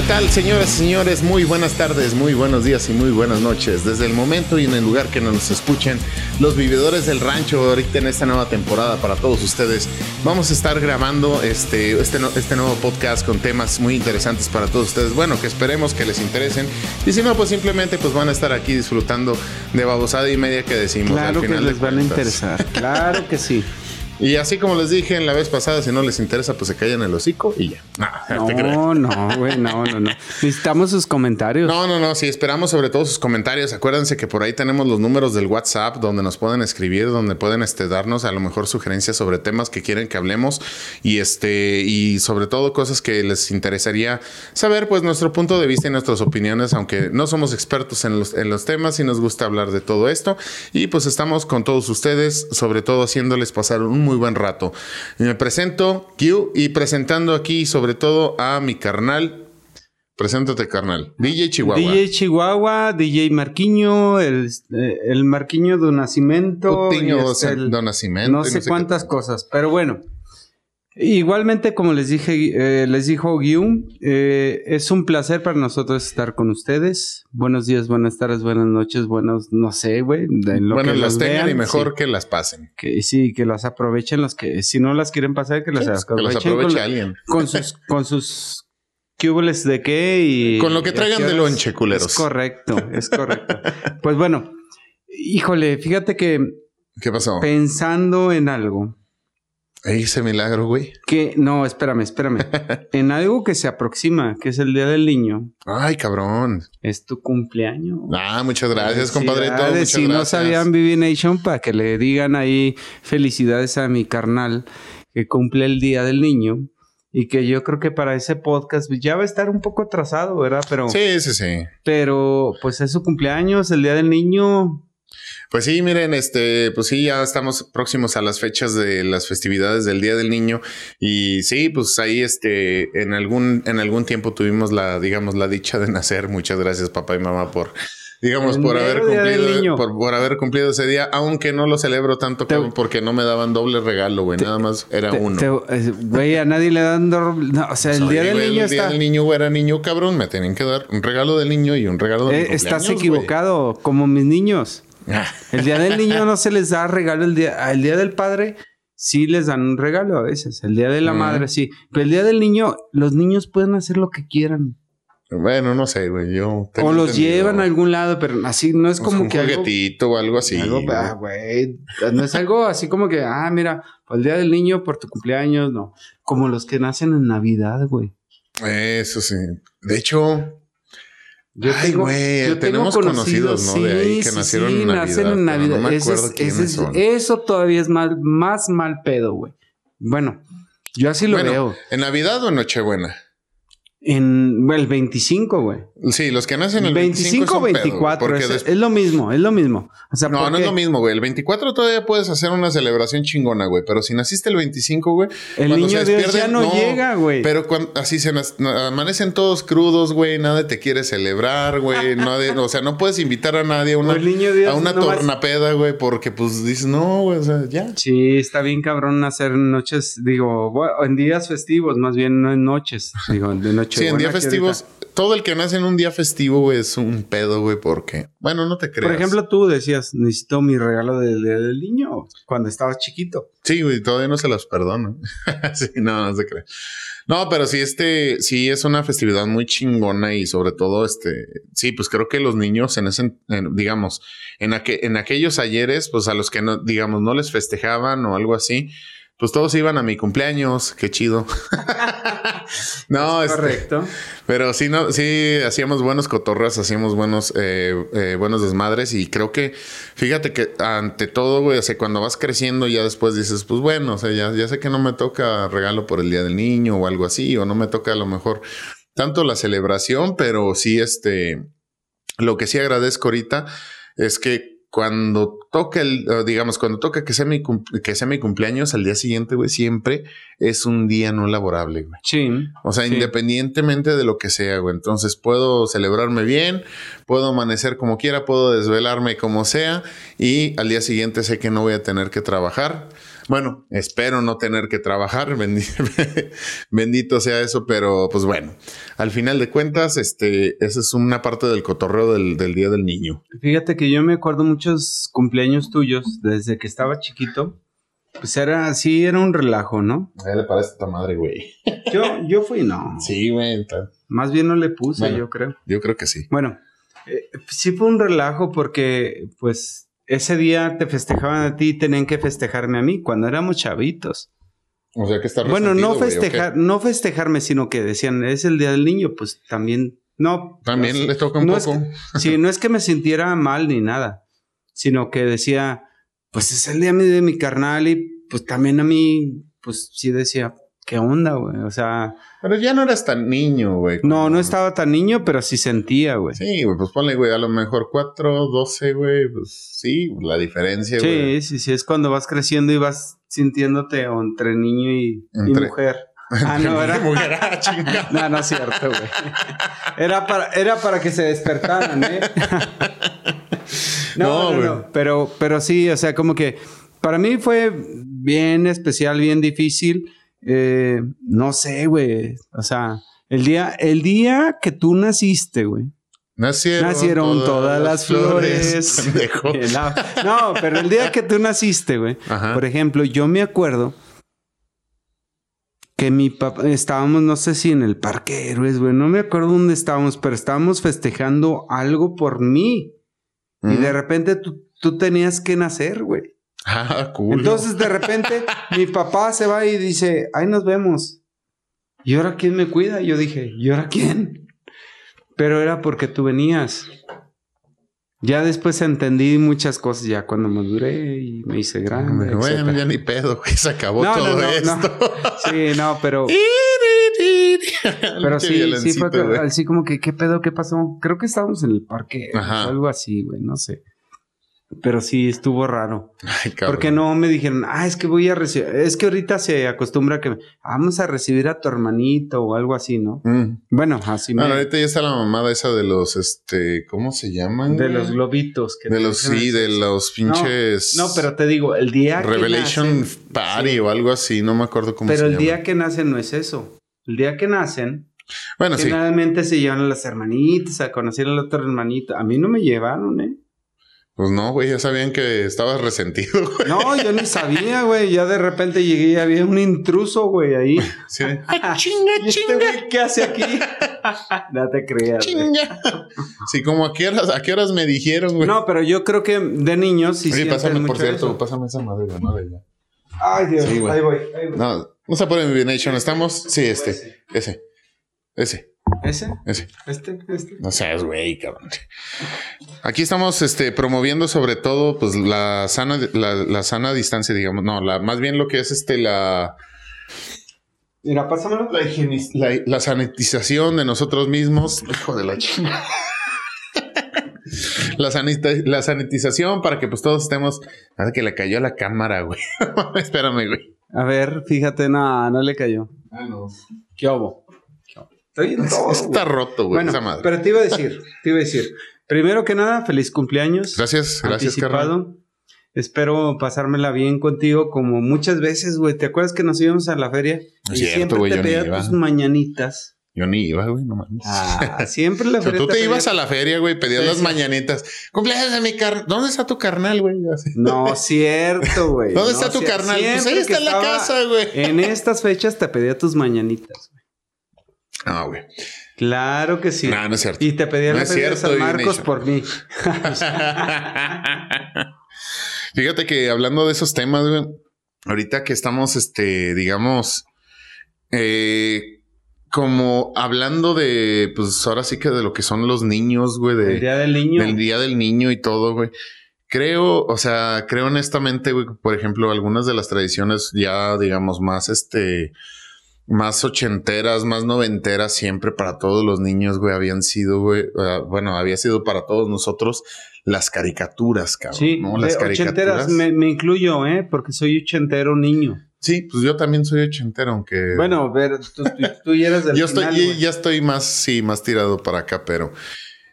¿Qué tal, señoras y señores? Muy buenas tardes, muy buenos días y muy buenas noches. Desde el momento y en el lugar que nos escuchen, los vividores del rancho, ahorita en esta nueva temporada para todos ustedes, vamos a estar grabando este, este, este nuevo podcast con temas muy interesantes para todos ustedes. Bueno, que esperemos que les interesen. Y si no, pues simplemente pues van a estar aquí disfrutando de babosada y media que decimos. Claro al final que les van a interesar. Claro que sí. Y así como les dije en la vez pasada, si no les interesa, pues se callan el hocico y ya. No, no, güey, no, no, no. Necesitamos sus comentarios. No, no, no. Sí, esperamos sobre todo sus comentarios. Acuérdense que por ahí tenemos los números del WhatsApp donde nos pueden escribir, donde pueden este, darnos a lo mejor sugerencias sobre temas que quieren que hablemos y este, y sobre todo cosas que les interesaría saber, pues nuestro punto de vista y nuestras opiniones, aunque no somos expertos en los, en los temas y nos gusta hablar de todo esto. Y pues estamos con todos ustedes, sobre todo haciéndoles pasar un muy buen rato. Me presento, Q, y presentando aquí sobre todo a mi carnal. Preséntate, carnal. DJ Chihuahua. DJ Chihuahua, DJ Marquiño, el, eh, el Marquiño de Nacimiento. Este, Nacimiento. No sé, cuántas cosas, pero bueno. Igualmente, como les dije, eh, les dijo Guium, eh, es un placer para nosotros estar con ustedes. Buenos días, buenas tardes, buenas noches, buenos, no sé, güey. Bueno, las tengan y mejor que las pasen. Que sí, que las aprovechen los que, si no las quieren pasar, que las pues, aprovechen. Que aproveche alguien. Con sus, con sus cubules de qué y. Con lo que traigan de lonche, culeros. Es correcto, es correcto. pues bueno, híjole, fíjate que. ¿Qué pasó? Pensando en algo ese milagro, güey. Que, no, espérame, espérame. en algo que se aproxima, que es el Día del Niño. Ay, cabrón. Es tu cumpleaños. Ah, muchas gracias, compadre. Muchas si no sabían Vivi Nation, para que le digan ahí felicidades a mi carnal que cumple el Día del Niño. Y que yo creo que para ese podcast ya va a estar un poco atrasado, ¿verdad? Pero. Sí, sí, sí. Pero, pues es su cumpleaños, el Día del Niño. Pues sí, miren, este, pues sí, ya estamos próximos a las fechas de las festividades del Día del Niño y sí, pues ahí, este, en algún, en algún tiempo tuvimos la, digamos, la dicha de nacer. Muchas gracias, papá y mamá, por, digamos, por haber cumplido, por, haber cumplido ese día, aunque no lo celebro tanto porque no me daban doble regalo, güey, nada más era uno. Eh, güey, a nadie le dan doble, o sea, el día del niño el día del niño, güey, era niño cabrón, me tienen que dar un regalo del niño y un regalo de eh, Estás equivocado, como mis niños. El día del niño no se les da regalo. El día, el día del padre sí les dan un regalo a veces. El día de la madre sí. Pero el día del niño, los niños pueden hacer lo que quieran. Bueno, no sé, güey. Yo. O los llevan a algún lado, pero así no es como un que. Un juguetito o algo así. Ah, güey. No es algo así como que, ah, mira, el día del niño por tu cumpleaños, no. Como los que nacen en Navidad, güey. Eso sí. De hecho, yo Ay, güey, tenemos conocidos, ¿no? de ahí que nacieron en Navidad. Nacen en Navidad. No me acuerdo eso, eso todavía es mal, más mal pedo, güey. Bueno, yo así lo veo. ¿En Navidad o en Nochebuena? En el 25, güey. Sí, los que nacen el 25, o 24. es, lo mismo, es lo mismo. no, no es lo mismo, güey. El 24 todavía puedes hacer una celebración chingona, güey. Pero si naciste el 25, güey. El niño Dios ya no, llega, güey. Pero cuando, así se amanecen todos crudos, güey. Nadie te quiere celebrar, güey. o sea, no puedes invitar a nadie a una, a una tornapeda, güey. Porque pues dices, no, güey, o sea, ya. Sí, está bien cabrón hacer noches, digo, en días festivos, más bien no en noches. Digo, de noche Sí, en días festivos, todo el que nace en un día festivo, güey, es un pedo, güey, porque, bueno, no te creas. Por ejemplo, tú decías, necesito mi regalo del día del niño cuando estabas chiquito. Sí, güey, todavía no se los perdono. sí, no, no se cree. No, pero sí, este, sí es una festividad muy chingona y sobre todo, este, sí, pues creo que los niños en ese, digamos, en, en aquellos ayeres, pues a los que no, digamos, no les festejaban o algo así, pues todos iban a mi cumpleaños, qué chido. no, es este, correcto. pero sí, no, sí hacíamos buenos cotorras, hacíamos buenos, eh, eh, buenos desmadres y creo que, fíjate que ante todo, güey, o sea, cuando vas creciendo ya después dices, pues bueno, o sea, ya, ya sé que no me toca regalo por el día del niño o algo así, o no me toca a lo mejor tanto la celebración, pero sí, este, lo que sí agradezco ahorita es que cuando toca el, digamos, cuando toca que sea mi, que sea mi cumpleaños, al día siguiente, güey, siempre es un día no laborable, güey. Sí. O sea, independientemente de lo que sea, güey. Entonces puedo celebrarme bien, puedo amanecer como quiera, puedo desvelarme como sea y al día siguiente sé que no voy a tener que trabajar. Bueno, espero no tener que trabajar, bendito, sea eso, pero pues bueno, al final de cuentas, este, esa es una parte del cotorreo del, Día del Niño. Fíjate que yo me acuerdo muchos cumpleaños tuyos desde que estaba chiquito. Pues era así, era un relajo, ¿no? A él le parece esta madre, güey. Yo, yo fui, no. Sí, güey. Más bien no le puse, yo creo. Yo creo que sí. Bueno, eh, sí fue un relajo porque, pues, ese día te festejaban a ti y tenían que festejarme a mí cuando éramos chavitos. O sea que está Bueno, no festejar, no festejarme, sino que decían, es el día del niño, pues también, no. También le toca un poco. sí, no es que me sintiera mal ni nada, sino que decía, pues es el día de mi carnal y pues también a mí, pues sí decía, ¿qué onda, güey? O sea. Pero ya no eras tan niño, güey. No, no estaba tan niño, pero sí sentía, güey. Sí, güey, pues ponle, güey, a lo mejor 4, 12, güey, pues sí, la diferencia, güey. Sí, sí, sí, es cuando vas creciendo y vas sintiéndote entre niño y, mujer. Ah, no, era. Mujer, ah, no, no es cierto, güey. Era para, era para que se despertaran, ¿eh? no, no, no, Pero, pero sí, o sea, como que para mí fue bien especial, bien difícil eh, no sé, güey. O sea, el día, el día que tú naciste, güey. Nacieron, todas, las flores. no, pero el día que tú naciste, güey. Por ejemplo, yo me acuerdo que mi papá, estábamos, no sé si en el Parque Héroes, güey, no me acuerdo dónde estábamos, pero estábamos festejando algo por mí. Y de repente tú, tú tenías que nacer, güey. Ah, cool. Entonces de repente mi papá se va y dice, ahí nos vemos. ¿Y ahora quién me cuida? yo dije, ¿y ahora quién? Pero era porque tú venías. Ya después entendí muchas cosas ya cuando maduré y me hice grande. Bueno, ya ni pedo, güey. Se acabó todo esto. Sí, no, pero. pero sí, sí fue así como que, ¿qué pedo? ¿Qué pasó? Creo que estábamos en el parque. Algo así, güey, no sé. Pero sí estuvo raro. Ay, Porque no me dijeron, ah, es que voy a recibir, es que ahorita se acostumbra que vamos a recibir a tu hermanito o algo así, ¿no? Mm. Bueno, así me... ahorita ya está la mamada esa de los, este, ¿cómo se llaman? De los globitos. Que de los, sí, de los pinches... No, pero te digo, el día Revelation Party o algo así, no me acuerdo cómo se llama. Pero el día que nacen no es eso. El día que nacen... Bueno, generalmente se llevan a las hermanitas a conocer al otro hermanito. A mí no me llevaron, ¿eh? Pues no, güey, ya sabían que estabas resentido. Güey. No, yo ni sabía, güey. Ya de repente llegué y había un intruso, güey, ahí. Sí. chinga, este chinga. ¿Qué hace aquí? no te creas. Chinga. Sí, como a qué horas, a qué horas me dijeron, güey. No, pero yo creo que de niños sí. Sí, pásame, por cierto, pásame esa madre, madre ya. Ay, Dios, ahí voy, ahí voy. No, no se pone mi Nation, estamos. Sí, este, ese, ese. ¿Ese? Ese. ¿Este? ¿Este? No seas güey, cabrón. Aquí estamos este, promoviendo sobre todo pues la sana, la, sana distancia, digamos. No, la, más bien lo que es este la. Mira, pásamelo. La, la, sanitización de nosotros mismos. Hijo de la chingada. la, la sanitización para que pues todos estemos. Nada que le cayó a la cámara, güey. Espérame, güey. A ver, fíjate, no, no le cayó. Ah, no. ¿Qué hubo? Está roto, güey, esa madre. Pero te iba a decir, te iba a decir. Primero que nada, feliz cumpleaños. Gracias, gracias, anticipado. Espero pasármela bien contigo, como muchas veces, güey. ¿Te acuerdas que nos íbamos a la feria? y siempre te pedía tus mañanitas. Yo ni iba, güey, no mames. Ah, siempre la feria. tú te, ibas a la feria, güey, pedías las mañanitas. Cumpleaños de mi carnal. ¿Dónde está tu carnal, güey? No, cierto, güey. ¿Dónde está tu carnal? Pues ahí está en la casa, güey. En estas fechas te pedía tus mañanitas, güey. Ah, güey. Claro que sí. No, no es cierto. Y te pedía no la de San Marcos por mí. Fíjate que hablando de esos temas, güey, ahorita que estamos, este, digamos, eh, como hablando de, pues ahora sí que de lo que son los niños, güey, de, el día del niño, del día del niño y todo, güey. Creo, o sea, creo honestamente, güey, por ejemplo, algunas de las tradiciones ya, digamos, más, este, más ochenteras, más noventeras, siempre para todos los niños, güey, habían sido, güey, uh, bueno, había sido para todos nosotros las caricaturas, cabrón. Sí, ¿no? las caricaturas. Me, me, incluyo, ¿eh? Porque soy ochentero niño. Sí, pues yo también soy ochentero, aunque... Bueno, ver, tú, tú, eres del Yo estoy, ya estoy más, sí, más tirado para acá, pero,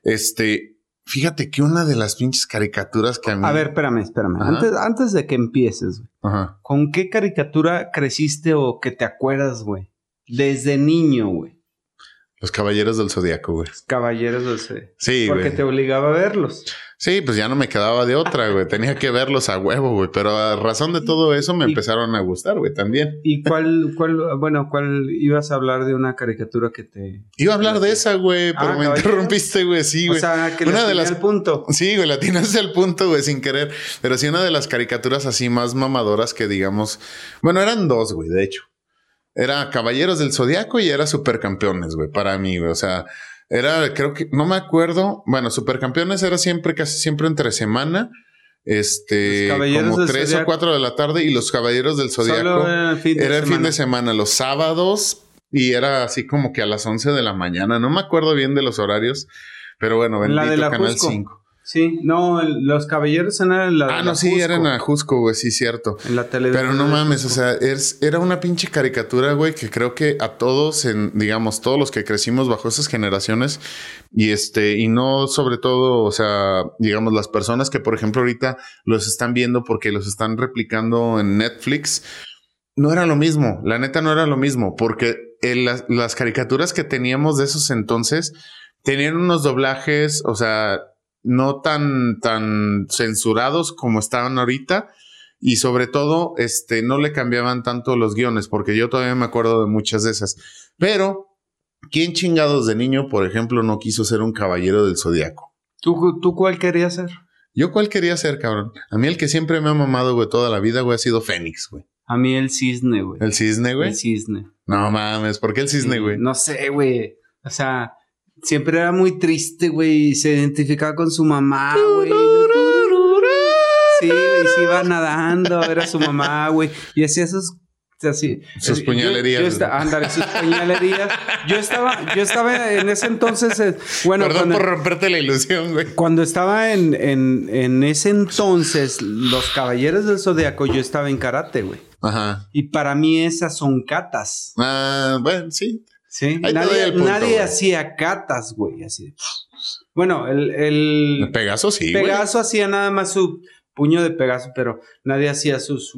este, Fíjate que una de las pinches caricaturas que a mí. A ver, espérame, espérame. Antes, antes de que empieces, Ajá. ¿con qué caricatura creciste o que te acuerdas, güey? Desde niño, güey. Los Caballeros del Zodíaco, güey. Caballeros del Zodíaco. Sí, Porque te obligaba a verlos. Sí, pues ya no me quedaba de otra, güey. Tenía que verlos a huevo, güey. Pero a razón de todo eso me empezaron a gustar, güey, también. ¿Y cuál, cuál, bueno, cuál ibas a hablar de una caricatura que te... Iba a hablar de esa, güey, pero ah, me interrumpiste, güey. Sí, güey. O sea, que una de las... al punto. Sí, güey, la tienes al punto, güey, sin querer. Pero sí, una de las caricaturas así más mamadoras que digamos... Bueno, eran dos, güey, de hecho. Era Caballeros del Zodiaco y era Supercampeones, güey, para mí, güey. O sea, era, creo que, no me acuerdo. Bueno, Supercampeones era siempre, casi siempre entre semana. Este, como tres o cuatro de la tarde y los Caballeros del Zodiaco era el fin de, semana, los sábados y era así como que a las 11 de la mañana. No me acuerdo bien de los horarios, pero bueno, bendito la de la Canal 5. Sí, no, los caballeros eran la. Ah, no, sí, eran a Jusco, güey, sí, cierto. En la televisión. Pero no mames, o sea, era una pinche caricatura, güey, que creo que a todos, en, digamos, todos los que crecimos bajo esas generaciones, y este, y no sobre todo, o sea, digamos, las personas que, por ejemplo, ahorita los están viendo porque los están replicando en Netflix, no era lo mismo, la neta no era lo mismo, porque las, las caricaturas que teníamos de esos entonces tenían unos doblajes, o sea, no tan, tan censurados como estaban ahorita. Y sobre todo, este, no le cambiaban tanto los guiones, porque yo todavía me acuerdo de muchas de esas. Pero, ¿quién chingados de niño, por ejemplo, no quiso ser un caballero del zodiaco? ¿Tú, ¿Tú cuál querías ser? Yo cuál quería ser, cabrón. A mí el que siempre me ha mamado, güey, toda la vida, güey, ha sido Fénix, güey. A mí el cisne, güey. ¿El cisne, güey? El cisne. No mames, ¿por qué el cisne, güey? no sé, güey. O sea, siempre era muy triste, güey, se identificaba con su mamá, güey. Sí, y se iba nadando, era su mamá, güey, y hacía sus así. Sus puñalerías. Yo, ándale, sus puñalerías. Yo estaba, yo estaba en ese entonces, eh, bueno. Perdón por romperte la ilusión, güey. Cuando estaba en, en, en ese entonces, los caballeros del zodiaco, yo estaba en karate, güey. Ajá. Y para mí esas son catas. Ah, bueno, sí. Sí, nadie, hacía catas, güey, así. Bueno, el, el Pegaso sí. Pegaso hacía nada más su puño de Pegaso, pero nadie hacía sus.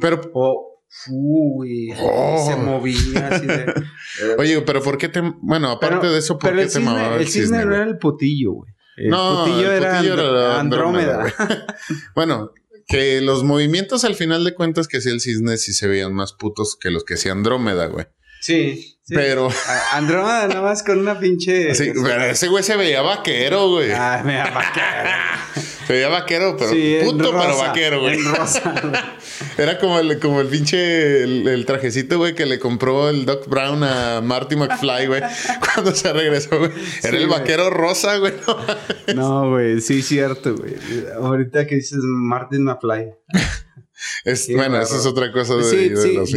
pero. Oh, uy, se oh. movía así de. Oye, pero ¿por qué te. Bueno, aparte de eso, ¿por qué te mamaba el cisne? El cisne no era el putillo, güey. El no, el era, putillo era Andrómeda. bueno, que los movimientos al final de cuentas que hacía el cisne sí se veían más putos que los que hacía Andrómeda, güey. Sí. Pero. Andrómeda nada más con una pinche. Sí, pero ese güey se veía vaquero, güey. Ah, me veía vaquero. se veía vaquero, pero puto, pero vaquero, güey. Era como el, como el pinche el, trajecito, güey, que le compró el Doc Brown a Marty McFly, güey, cuando se regresó, güey. Era el vaquero rosa, güey. no, güey, sí, cierto, güey. Ahorita que dices Martin McFly. Es, bueno, eso es otra cosa de, sí,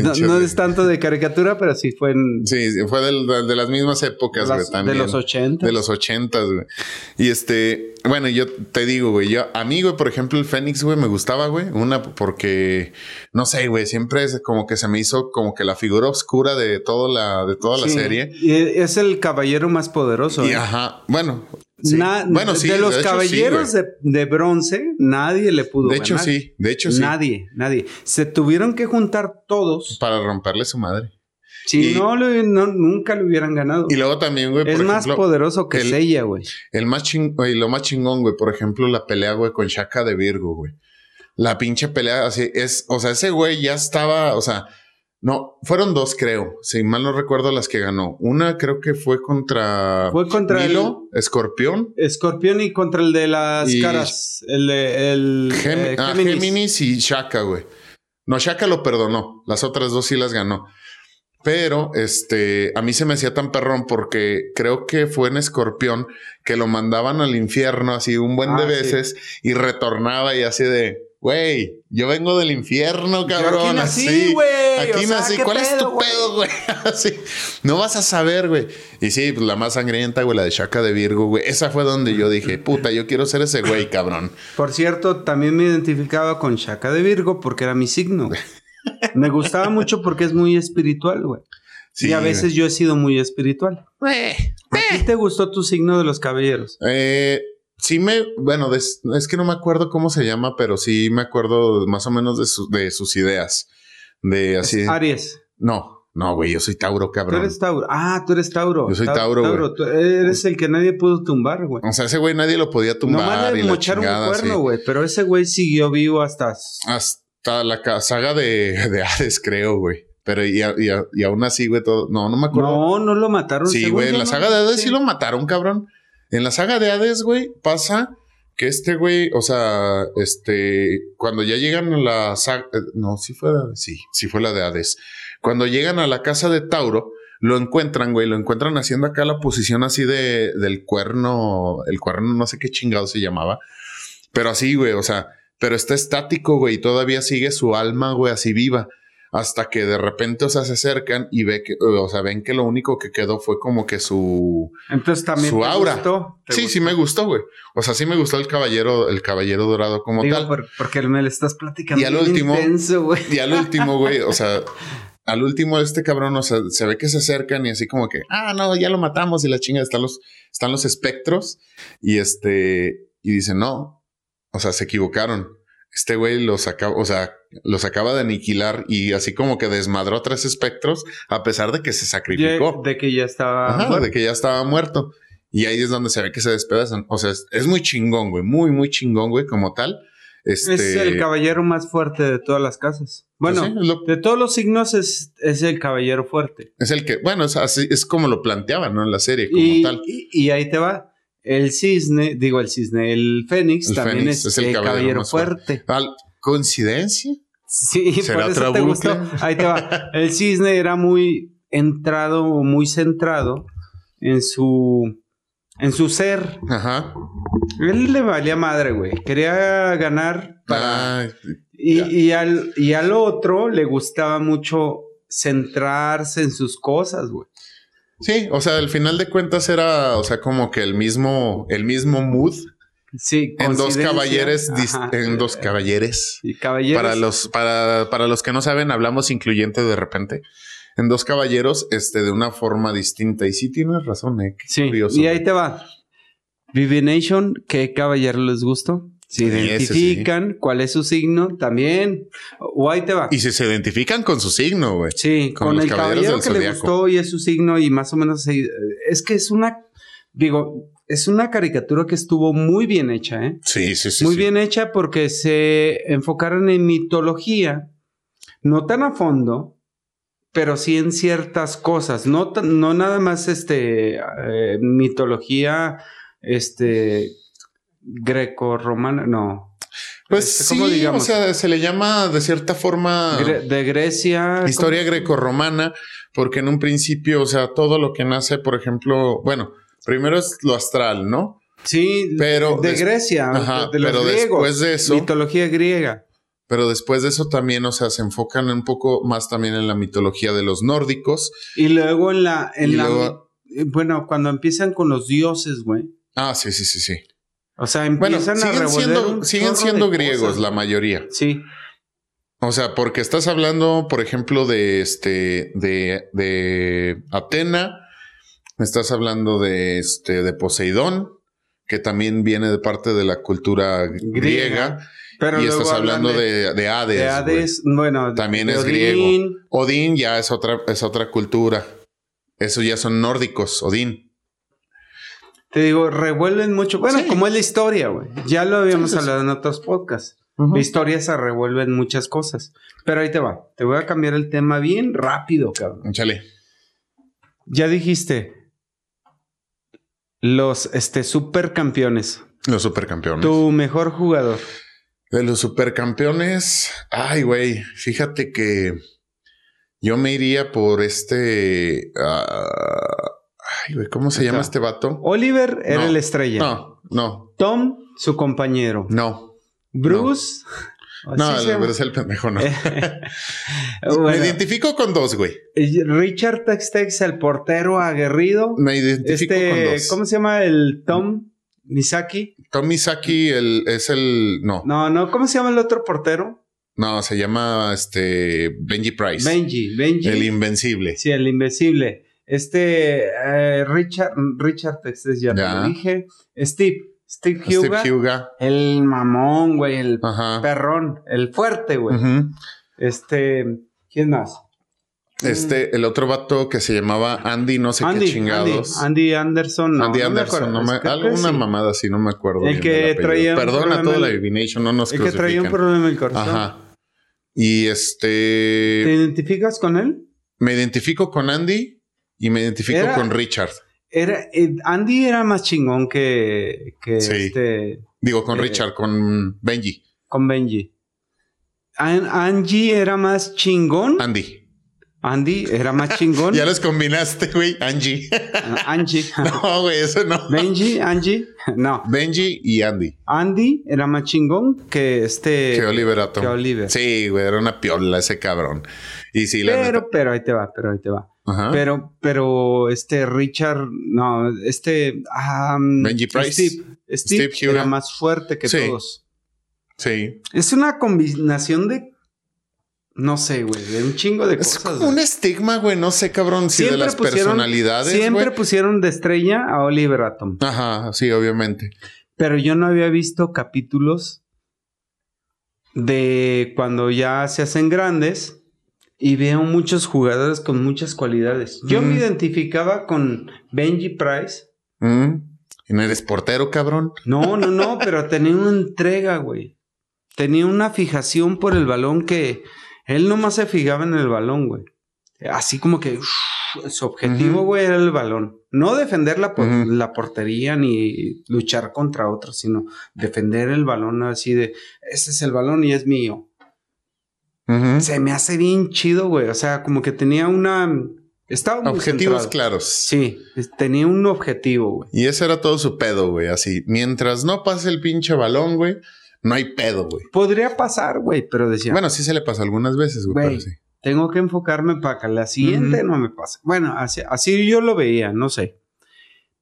los no, es tanto de caricatura, pero sí fue en... Sí, fue de, las mismas épocas, güey, también. De los ochentas. De los ochentas, güey. Y este, bueno, yo te digo, güey, yo, a mí, güey, por ejemplo, el Fénix, güey, me gustaba, güey. Una, porque, no sé, güey, siempre es como que se me hizo como que la figura oscura de toda la, de toda la serie. Y es el caballero más poderoso. Y, ¿eh? ajá, bueno, bueno, sí, de los caballeros de, bronce, nadie le pudo De hecho, sí. De hecho, sí. Nadie, nadie. Se tuvieron que juntar todos. Para romperle su madre. Si no, nunca le hubieran ganado. Y luego también, güey. Es más poderoso que ella, güey. El más chingón, y lo más chingón, güey. Por ejemplo, la pelea, güey, con Shaka de Virgo, güey. La pinche pelea, así es. O sea, ese güey ya estaba, o sea, no, fueron dos, creo. Si mal no recuerdo las que ganó. Una creo que fue contra. Fue contra Milo, Escorpión. Escorpión y contra el de las caras. El de. El, eh, ah, Géminis. y Shaka, güey. No, Shaka lo perdonó. Las otras dos sí las ganó. Pero este, a mí se me hacía tan perrón porque creo que fue en Escorpión que lo mandaban al infierno así un buen de ah, veces y retornaba y así de Güey, yo vengo del infierno, cabrón. aquí nací, güey. Aquí nací. ¿Cuál es tu pedo, güey? así. No vas a saber, güey. Y sí, pues la más sangrienta, güey, la de Shaka de Virgo, güey. Esa fue donde yo dije, puta, yo quiero ser ese güey, cabrón. Por cierto, también me identificaba con Shaka de Virgo porque era mi signo. me gustaba mucho porque es muy espiritual, güey. Sí, y a veces yo he sido muy espiritual. Güey. ¿A ti te gustó tu signo de los caballeros? Eh sí me, bueno, es que no me acuerdo cómo se llama, pero sí me acuerdo más o menos de, de sus ideas. De así. Aries. No. No, güey, yo soy Tauro, cabrón. Tú eres Tauro. Ah, tú eres Tauro. Yo soy Tauro, güey. Tú eres el que nadie pudo tumbar, güey. O sea, ese güey nadie lo podía tumbar. No le mochar un cuerno, güey. Pero ese güey siguió vivo hasta... Hasta la saga de, de Hades, creo, güey. Pero y, y, aún así, güey, todo... No, no me acuerdo. No, no lo mataron. Sí, güey, en la saga de Hades sí. lo mataron, cabrón. En la saga de Hades, güey, pasa que este güey, o sea, este, cuando ya llegan a la saga, eh, no, sí fue sí, sí fue la de Hades. Cuando llegan a la casa de Tauro, lo encuentran, güey, lo encuentran haciendo acá la posición así de, del cuerno, el cuerno no sé qué chingado se llamaba, pero así, güey, o sea, pero está estático, güey, y todavía sigue su alma, güey, así viva. Hasta que de repente, o sea, se acercan y ve que, o sea, ven que lo único que quedó fue como que su. Entonces también. Su aura. sí, sí me gustó, güey. O sea, sí me gustó el caballero, el caballero dorado como tal. porque me le estás platicando. Y al último. y al último, güey, o sea, al último este cabrón, o sea, se ve que se acercan y así como que, ah, no, ya lo matamos y la chinga, están los, están los espectros y este, y dice, no, o sea, se equivocaron. Este güey los acaba, o sea, los acaba de aniquilar y así como que desmadró tres espectros a pesar de que se sacrificó. De que ya estaba de que ya estaba muerto. Y ahí es donde se ve que se despedazan. O sea, es, es muy chingón, güey. Muy, muy chingón, güey, como tal. Este... Es el caballero más fuerte de todas las casas. Bueno, de todos los signos es, es, el caballero fuerte. Es el que, bueno, es así, es como lo planteaban, ¿no? En la serie, como tal. Y, ahí te va. El cisne, digo el cisne, el fénix también es, el, caballero, fuerte. ¿Coincidencia? Sí, por eso te gustó. Ahí te va. El cisne era muy entrado, muy centrado en su en su ser. Ajá. Él le valía madre, güey. Quería ganar para. y, al, y al otro le gustaba mucho centrarse en sus cosas, güey. Sí, o sea, al final de cuentas era, o sea, como que el mismo, el mismo mood. Sí, en dos caballeres, en dos caballeres. Y caballeros. Para los, para, para los que no saben, hablamos incluyente de repente en dos caballeros este, de una forma distinta. Y sí tienes razón, eh. sí, y ahí te va. Nation, ¿qué caballero les gustó? Se identifican, cuál es su signo, también. O ahí te va. Y si se identifican con su signo, güey. Sí, con, el caballero que le gustó y es su signo y más o menos es que es una, digo, es una caricatura que estuvo muy bien hecha, ¿eh? Sí, sí, sí. Muy bien hecha porque se enfocaron en mitología, no tan a fondo, pero sí en ciertas cosas, no, no nada más este, eh, mitología este, greco-romana, no. Pues este, sí, digamos? o sea, se le llama de cierta forma... de Grecia. Historia greco-romana, porque en un principio, o sea, todo lo que nace, por ejemplo, bueno, primero es lo astral, ¿no? Sí, pero de Grecia, de, los pero después de eso... Mitología griega. Pero después de eso también, o sea, se enfocan un poco más también en la mitología de los nórdicos. Y luego en la, en la bueno, cuando empiezan con los dioses, güey. Ah, sí, sí, sí, sí. O sea, empiezan siguen a siendo, siguen siendo griegos la mayoría. Sí. O sea, porque estás hablando, por ejemplo, de este, de, de Atena, estás hablando de este, de Poseidón, que también viene de parte de la cultura griega y estás hablando de, de, Hades. De Hades, bueno. También es griego. Odín ya es otra, es otra cultura. Eso ya son nórdicos, Odín. Te digo, revuelven mucho. Bueno, como es la historia, güey. Ya lo habíamos hablado en otros podcasts. La historia se revuelven muchas cosas. Pero ahí te va. Te voy a cambiar el tema bien rápido, cabrón. Chale. Ya dijiste. Los este, supercampeones. Los supercampeones. Tu mejor jugador. De los supercampeones, ay, güey, fíjate que yo me iría por este. Ah, ay, güey, ¿cómo se llama este vato? Oliver era el estrella. No, no. Tom, su compañero. No. Bruce. No, no es el pendejo, no. me identifico con dos, güey. Richard Textex, el portero aguerrido. Me identifico este, con dos. ¿Cómo se llama el Tom? Misaki. Tom Misaki el, es el. No. No, no. ¿Cómo se llama el otro portero? No, se llama este Benji Price. Benji, Benji. El Invencible. Sí, el Invencible. Este eh, Richard, Richard Texas ya, te lo dije. Steve. Steve Huga. Steve Huga. El mamón, güey, el Ajá. perrón, el fuerte, güey. Ujú. Este, ¿quién más? Este, el otro vato que se llamaba Andy, no sé qué chingados. Andy, Andy Anderson. No, Andy no me Anderson, acuerdo. no me, Creo que alguna sí. mamada así, no me acuerdo. El bien que traía un Perdona problema toda la en- Divination, no nos El que traía un problema en el corazón. Ajá. Y ¿Te este. identificas con él? Me identifico con Andy y me identifico Era- con Richard. Era, eh, Andy era más chingón que, que Sí. este, Digo, con Eh, Richard, con Benji. con Benji. An- Angie era más chingón. Andy. Andy era más chingón. Ya los combinaste, güey. Angie. Ah, Angie. no, güey, eso no. Benji, Angie. No. Benji y Andy. Andy era más chingón que este. Que Oliver Atom. que Oliver. Sí, güey, era una piola ese cabrón. Y sí, la pero, neta. pero ahí te va, pero ahí te va. Ajá. Pero, pero este Richard, no, este um, Benji Price. Steve, Steve, era más fuerte que Sí. todos. Sí. Es una combinación de, no sé, güey, de un chingo de Es cosas. como un güey. estigma, güey, no sé, cabrón, si de las personalidades, siempre güey. pusieron de estrella a Oliver Atom, Ajá, sí, obviamente. pero yo no había visto capítulos de cuando ya se hacen grandes y veo muchos jugadores con muchas cualidades. Yo me Ujú. identificaba con Benji Price. Mm. ¿Y no eres portero, cabrón? No, no, no, pero tenía una entrega, güey. Tenía una fijación por el balón que él nomás se fijaba en el balón, güey. Así como que su objetivo, güey, era el balón. No defender la, por- la portería ni luchar contra otros, sino defender el balón así de, ese es el balón y es mío. Se me hace bien chido, güey. O sea, como que tenía una... Estaba muy Objetivos centrado. claros. Sí, tenía un objetivo, güey. Y ese era todo su pedo, güey. Así, mientras no pase el pinche balón, güey, no hay pedo, güey. Podría pasar, güey, pero decía... Bueno, sí se le pasó algunas veces, güey, pero sí. Tengo que enfocarme para que la siguiente no me pase. Bueno, así, así yo lo veía, no sé.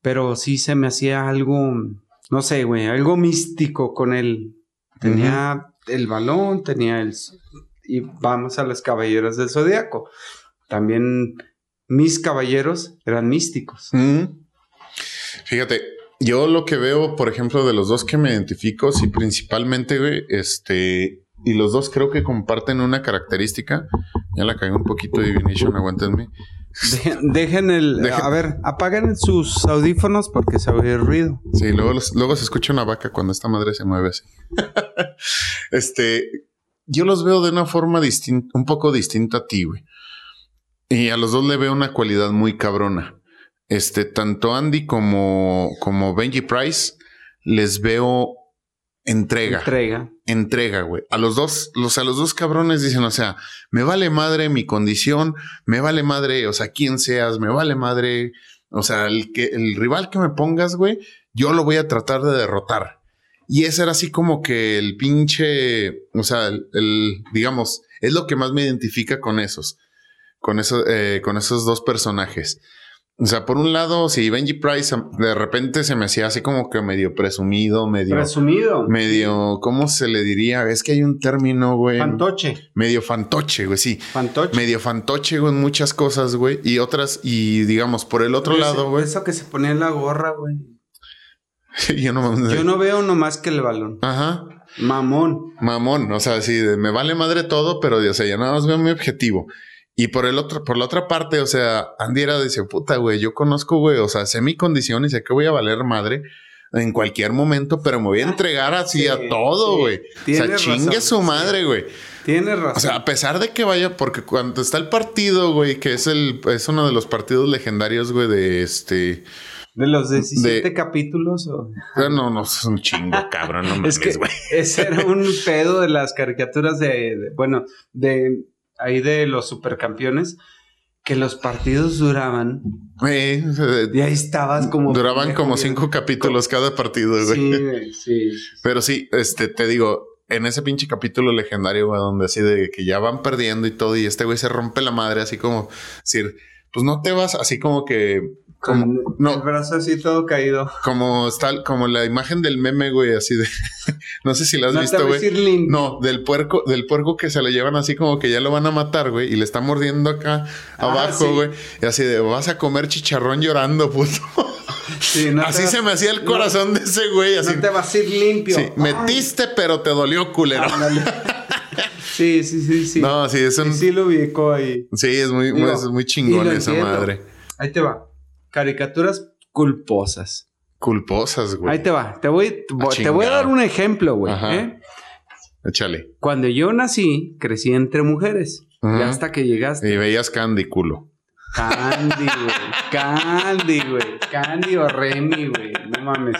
Pero sí se me hacía algo, no sé, güey, algo místico con él. Tenía el balón, tenía el... Y vamos a las caballeros del zodiaco. También mis caballeros eran místicos. Mm. Fíjate, yo lo que veo, por ejemplo, de los dos que me identifico, sí, principalmente, güey, este, y los dos creo que comparten una característica. Ya la cagué un poquito, Divination, aguántenme. Dejen, dejen el... Dejen- A ver, apaguen sus audífonos porque se oye ruido. Sí, luego, los- luego se escucha una vaca cuando esta madre se mueve así. este, yo los veo de una forma distinta, un poco distinta a ti, güey. Y a los dos le veo una cualidad muy cabrona. Este, tanto Andy como, como Benji Price les veo entrega. Entrega. entrega, güey. A los dos, los, a los dos cabrones dicen, o sea, me vale madre mi condición, me vale madre, o sea, quién seas, me vale madre, o sea, el que, el rival que me pongas, güey, yo lo voy a tratar de derrotar. Y ese era así como que el pinche, o sea, el, el- digamos, es lo que más me identifica con esos, con esos, eh, con esos dos personajes. O sea, por un lado, si Benji Price de repente se me hacía así como que medio presumido, medio, Presumido. medio, ¿cómo se le diría? Es que hay un término, güey. Fantoche. Medio fantoche, güey, sí. Fantoche. Medio fantoche, güey, en muchas cosas, güey. Y otras, y digamos, por el otro lado, güey. Eso que se ponía en la gorra, güey. yo no Yo no veo nomás que el balón. Ajá. Mamón. Mamón. O sea, sí, de- me vale madre todo, pero, o sea, yo nada más veo mi objetivo. Y por el otro, por la otra parte, o sea, Andy era dice, puta, güey, yo conozco, güey, o sea, sé mi condición y sé que voy a valer madre en cualquier momento, pero me voy a entregar así Sí, a todo, sí. güey. O sea, chingue razón, su sí. madre, güey. Tienes razón. O sea, a pesar de que vaya, porque cuando está el partido, güey, que es el, es uno de los partidos legendarios, güey, de este. De los 17 de- capítulos. o- ah, No, no, es un chingo, cabrón, no mames, es que ese era un pedo de las caricaturas de, de- bueno, de ahí de los supercampeones, que los partidos duraban Eh, y ahí estabas como... duraban como cinco capítulos cada partido, güey. Sí, sí. Pero sí, este, te digo, en ese pinche capítulo legendario, güey, donde así de que ya van perdiendo y todo, y este güey se rompe la madre, así como decir, pues no te vas, así como que. Como, Con no. el brazo así todo caído. como está, como la imagen del meme, güey, así de. no sé si la has No visto, güey. No, del puerco, del puerco que se le llevan así como que ya lo van a matar, güey, y le está mordiendo acá Ah, abajo, sí. güey. Y así de vas a comer chicharrón llorando, puto. Sí, no te Así vas- se me hacía el corazón de ese güey. Así. No te vas a ir limpio. Sí, Ay, metiste, pero te dolió culero. Sí, sí, sí, sí. No, sí, es un. Y sí lo ubicó ahí. Sí, es muy, Digo, es muy chingón esa madre. Ahí te va. Caricaturas culposas. Culposas, güey. Ahí te va. Te voy, te voy- te voy a dar un ejemplo, güey. Ajá. ¿eh? Échale. Cuando yo nací, crecí entre mujeres. Ujú. Y hasta que llegaste. Y veías Candy culo. Candy, güey. Candy, güey. Candy o Remy, güey. No mames.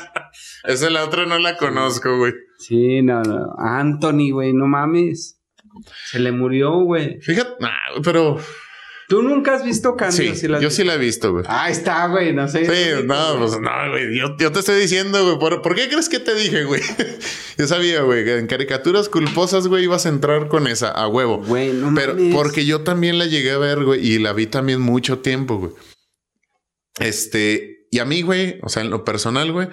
Esa la otra no la conozco, güey. Sí, no, no. Anthony, güey. No mames. Se le murió, güey. Fíjate, nah, pero ¿Tú nunca has visto Candy? sí, yo sí la he visto, güey. Ahí está, güey. No sé. Sí, no, pues no, güey. Yo, yo te estoy diciendo, güey. ¿por, por qué crees que te dije, güey? yo sabía, güey, que en caricaturas culposas, güey, ibas a entrar con esa, a huevo. Güey, no Pero mames. porque yo también la llegué a ver, güey, y la vi también mucho tiempo, güey. Este, y a mí, güey, o sea, en lo personal, güey,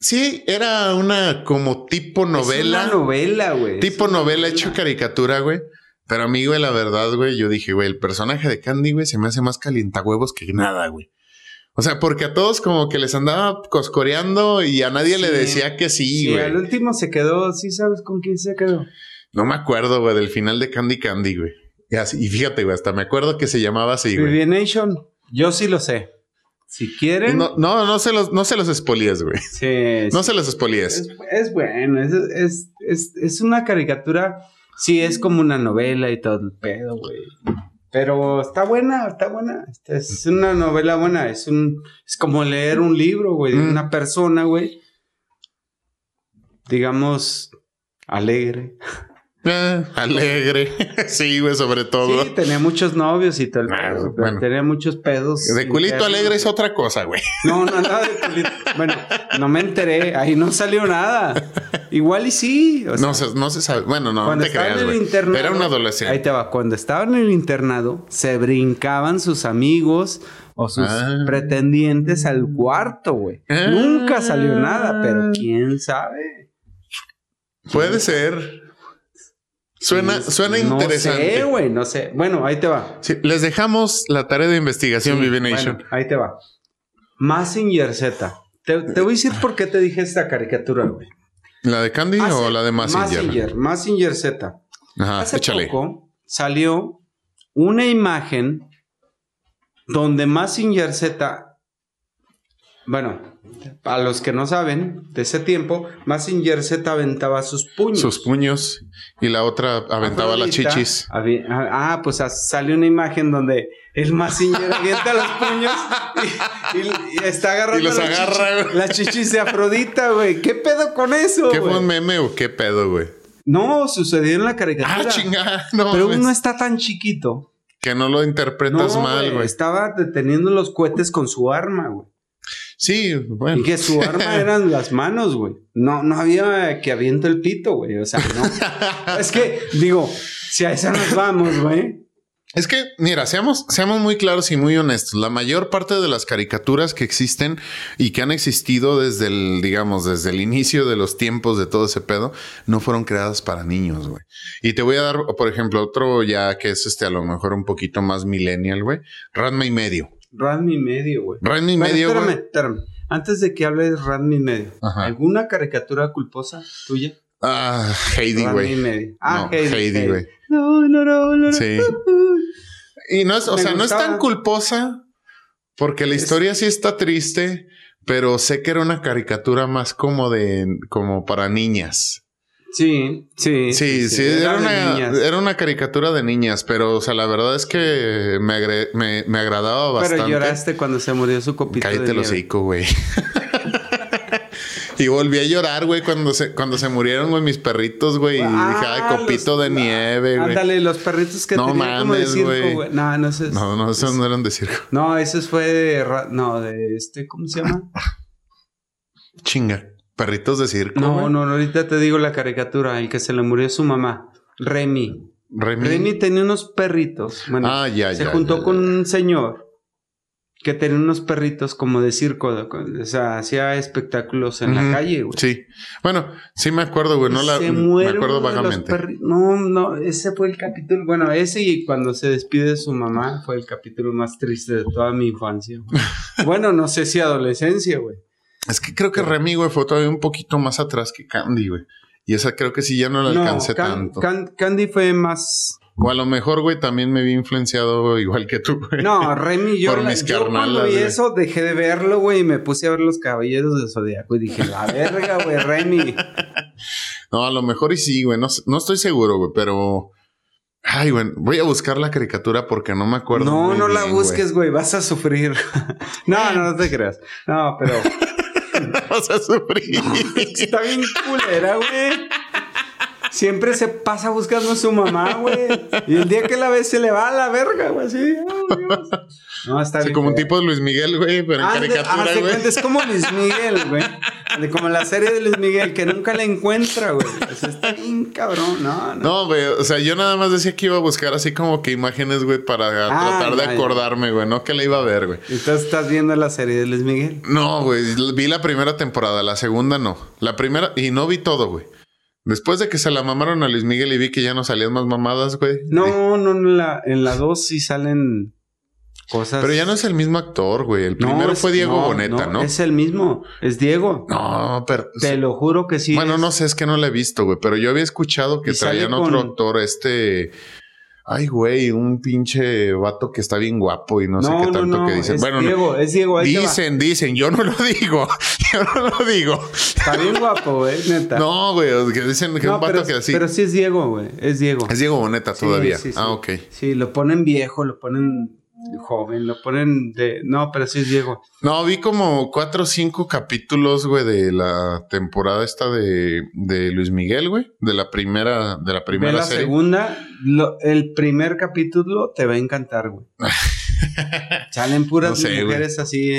sí, era una como tipo novela. Es una novela, güey. Tipo Es novela hecho caricatura, güey. Pero a mí, güey, la verdad, güey, yo dije, güey, el personaje de Candy, güey, se me hace más calientahuevos que nada, güey. O sea, porque a todos como que les andaba coscoreando y a nadie le decía que sí, Sí, güey. al último se quedó. ¿Sí sabes con quién se quedó? No me acuerdo, güey, del final de Candy Candy, güey. Y, así- y fíjate, güey, hasta me acuerdo que se llamaba así, güey. Vivianation. Yo sí lo sé. Si quieren. No, no, no se los, no se los espolíes, güey. Sí, No sí. se los espolíes. Es, es bueno. Es, es, es, es una caricatura. Sí, es como una novela y todo el pedo, güey. Pero está buena, está buena. Esta Es una novela buena. Es un es como leer un libro, güey, de Mm. una persona, güey. Digamos, alegre. Ah, alegre. sí, güey, sobre todo. Sí, tenía muchos novios y todo el Ah, bueno. Tenía muchos pedos. de culito alegre es otra cosa, güey. No, no, nada de culito. Bueno, no me enteré. Ahí no salió nada. Igual y sí. o sea, No se, no se sabe. Bueno, no, no cuando te estaba creas, en el güey. internado. Era un Ahí adolescente. te va. Cuando estaba en el internado, se brincaban sus amigos o sus Ah. pretendientes al cuarto, güey. Ah. Nunca salió nada, pero quién sabe. Puede ser. Suena, suena No interesante. sé, güey, no sé. Bueno, ahí te va. Sí, les dejamos la tarea de investigación, Sí, bueno, ahí te va. Massinger Z. Te, te voy a decir por qué te dije esta caricatura, güey. ¿La de Candy o la de Massinger? Massinger, Massinger Z. Ajá, Hace échale. poco salió una imagen donde Massinger Z, bueno, a los que no saben, de ese tiempo, Massinger Z aventaba sus puños. Sus puños y la otra aventaba las chichis. avi- Ah, pues ah, salió una imagen donde el Massinger avienta los puños y, y- y está agarrando Y los las agarra, chichis- güey. las chichis de Afrodita, güey. ¿Qué pedo con eso, ¿Qué fue un meme o qué pedo, güey? No, sucedió en la caricatura. Ah, chingada. No, Pero uno está tan chiquito. Que no lo interpretas No, mal, güey. Estaba deteniendo los cohetes con su arma, güey. Sí, bueno. Y que su arma eran las manos, güey. No, no había que aviento el pito, güey. O sea, no. es que, digo, si a esa nos vamos, güey. Es que, mira, seamos, seamos muy claros y muy honestos. La mayor parte de las caricaturas que existen y que han existido desde el, digamos, desde el inicio de los tiempos de todo ese pedo, no fueron creadas para niños, güey. Y te voy a dar, por ejemplo, otro ya que es este a lo mejor un poquito más millennial, güey. Ranma y medio. Ranma y medio, güey. Bueno, medio, espérame, güey. espérame. Antes de que hables Ranma y medio, Ajá. ¿alguna caricatura culposa tuya? Ah, Heidi, güey. medio. Ah, No, Heidi. Güey. No, no, no, no. Sí. Y no es, o Me sea, no es tan culposa porque la Es- historia sí está triste, pero sé que era una caricatura más como de, como para niñas. Sí, sí. Sí, sí, era, una, niñas. era una caricatura de niñas, pero, o sea, la verdad es que me, agre- me, me agradaba bastante. Pero lloraste cuando se murió su copito Cállate el hocico, güey. y volví a llorar, güey, cuando se, cuando se murieron, güey, mis perritos, güey. y dije, ay, Ah, copito los- de nieve, güey. Ándale, los perritos que No tenían como de mames, circo, güey. No, no sé. No, no, esos no eran de circo. No, ese fue de... No, de este... ¿Cómo se llama? Chinga. Perritos de circo. No, güey. no, no, ahorita te digo la caricatura. El que se le murió su mamá. Remy. Remy. Remy tenía unos perritos. Bueno, Ah, ya, se ya, juntó ya, con un señor que tenía unos perritos como de circo, o sea, hacía espectáculos en la calle, güey. Sí. Bueno, sí me acuerdo, güey, no la me acuerdo vagamente. No, no, ese fue el capítulo, bueno, ese y cuando se despide de su mamá fue el capítulo más triste de toda mi infancia. bueno, no sé si adolescencia, güey. Es que creo que Remy, güey, fue todavía un poquito más atrás que Candy, güey. Y esa creo que sí ya no la alcancé tanto. Candy fue más o a lo mejor, güey, también me vi influenciado igual que tú, güey. No, Remy, yo, Por mis yo cuando vi eso dejé de verlo, güey, y me puse a ver los caballeros del Zodiaco y dije, la verga, güey, Remy. No, a lo mejor y sí, güey, no, no estoy seguro, güey, pero... Ay, güey, voy a buscar la caricatura porque no me acuerdo. No, no la busques, güey, vas a sufrir. no, no, no te creas. No, pero... vas a sufrir. está bien culera, güey. Siempre se pasa buscando a su mamá, güey. Y el día que la ve se le va a la verga, güey. Así. no, está bien. como un tipo de Luis Miguel, güey, pero en caricatura, güey. Es como Luis Miguel, güey. Como la serie de Luis Miguel, que nunca la encuentra, güey. O sea, está bien cabrón, no, no. No, güey. O sea, yo nada más decía que iba a buscar así como que imágenes, güey, para ah, tratar de acordarme, güey. No que la iba a ver, güey. Entonces, ¿estás viendo la serie de Luis Miguel? No, güey. Vi la primera temporada, la segunda no. La primera, y no vi todo, güey. Después de que se la mamaron a Luis Miguel y vi que ya no salían más mamadas, güey. No, no, en la, en la dos sí salen cosas. Pero ya no es el mismo actor, güey. El primero fue Diego Boneta, no, Es el mismo, es Diego. No, pero. Te lo juro que sí. Bueno, no sé, es que no lo he visto, güey. Pero yo había escuchado que traían otro actor, este. Ay, güey, un pinche vato que está bien guapo y no, sé qué tanto que dicen. Es bueno, Diego, es Diego. Dicen, dicen, yo no lo digo. Yo no lo digo. Está bien guapo, güey, neta. No, güey, que dicen que es un vato que así. Pero sí es Diego, güey, es Diego. Es Diego Boneta todavía. ah, ok. Sí, lo ponen viejo, lo ponen joven, lo ponen de... No, pero sí es Diego. No, vi como cuatro o cinco capítulos, güey, de la temporada esta de, de Luis Miguel, güey. De la primera, de la primera de la segunda, el primer capítulo te va a encantar, güey. Salen puras mujeres así,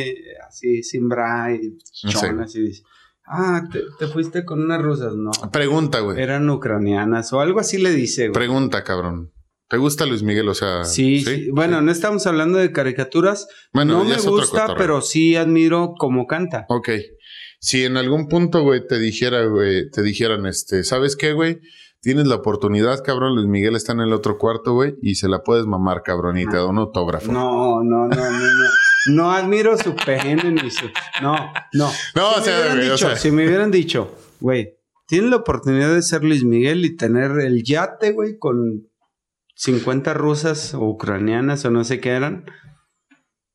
así, sin bra y chonas y dice... Ah, te, fuiste con unas rusas, no. Pregunta, güey. Eran ucranianas o algo así le dice, güey. Pregunta, cabrón. ¿Te gusta Luis Miguel? O sea. Sí, sí. bueno, no estamos hablando de caricaturas. Bueno, no me gusta, pero sí admiro cómo canta. Ok. Si en algún punto, güey, te dijera, güey, te dijeran, este, ¿sabes qué, güey? Tienes la oportunidad, cabrón. Luis Miguel está en el otro cuarto, güey, y se la puedes mamar, cabrón, y te da un autógrafo. No, no, no, no, no. No admiro su pene ni su. No, no. No, o, sea, güey, o sea, Si me hubieran dicho, güey, tienes la oportunidad de ser Luis Miguel y tener el yate, güey, con 50 rusas o ucranianas o no sé qué eran.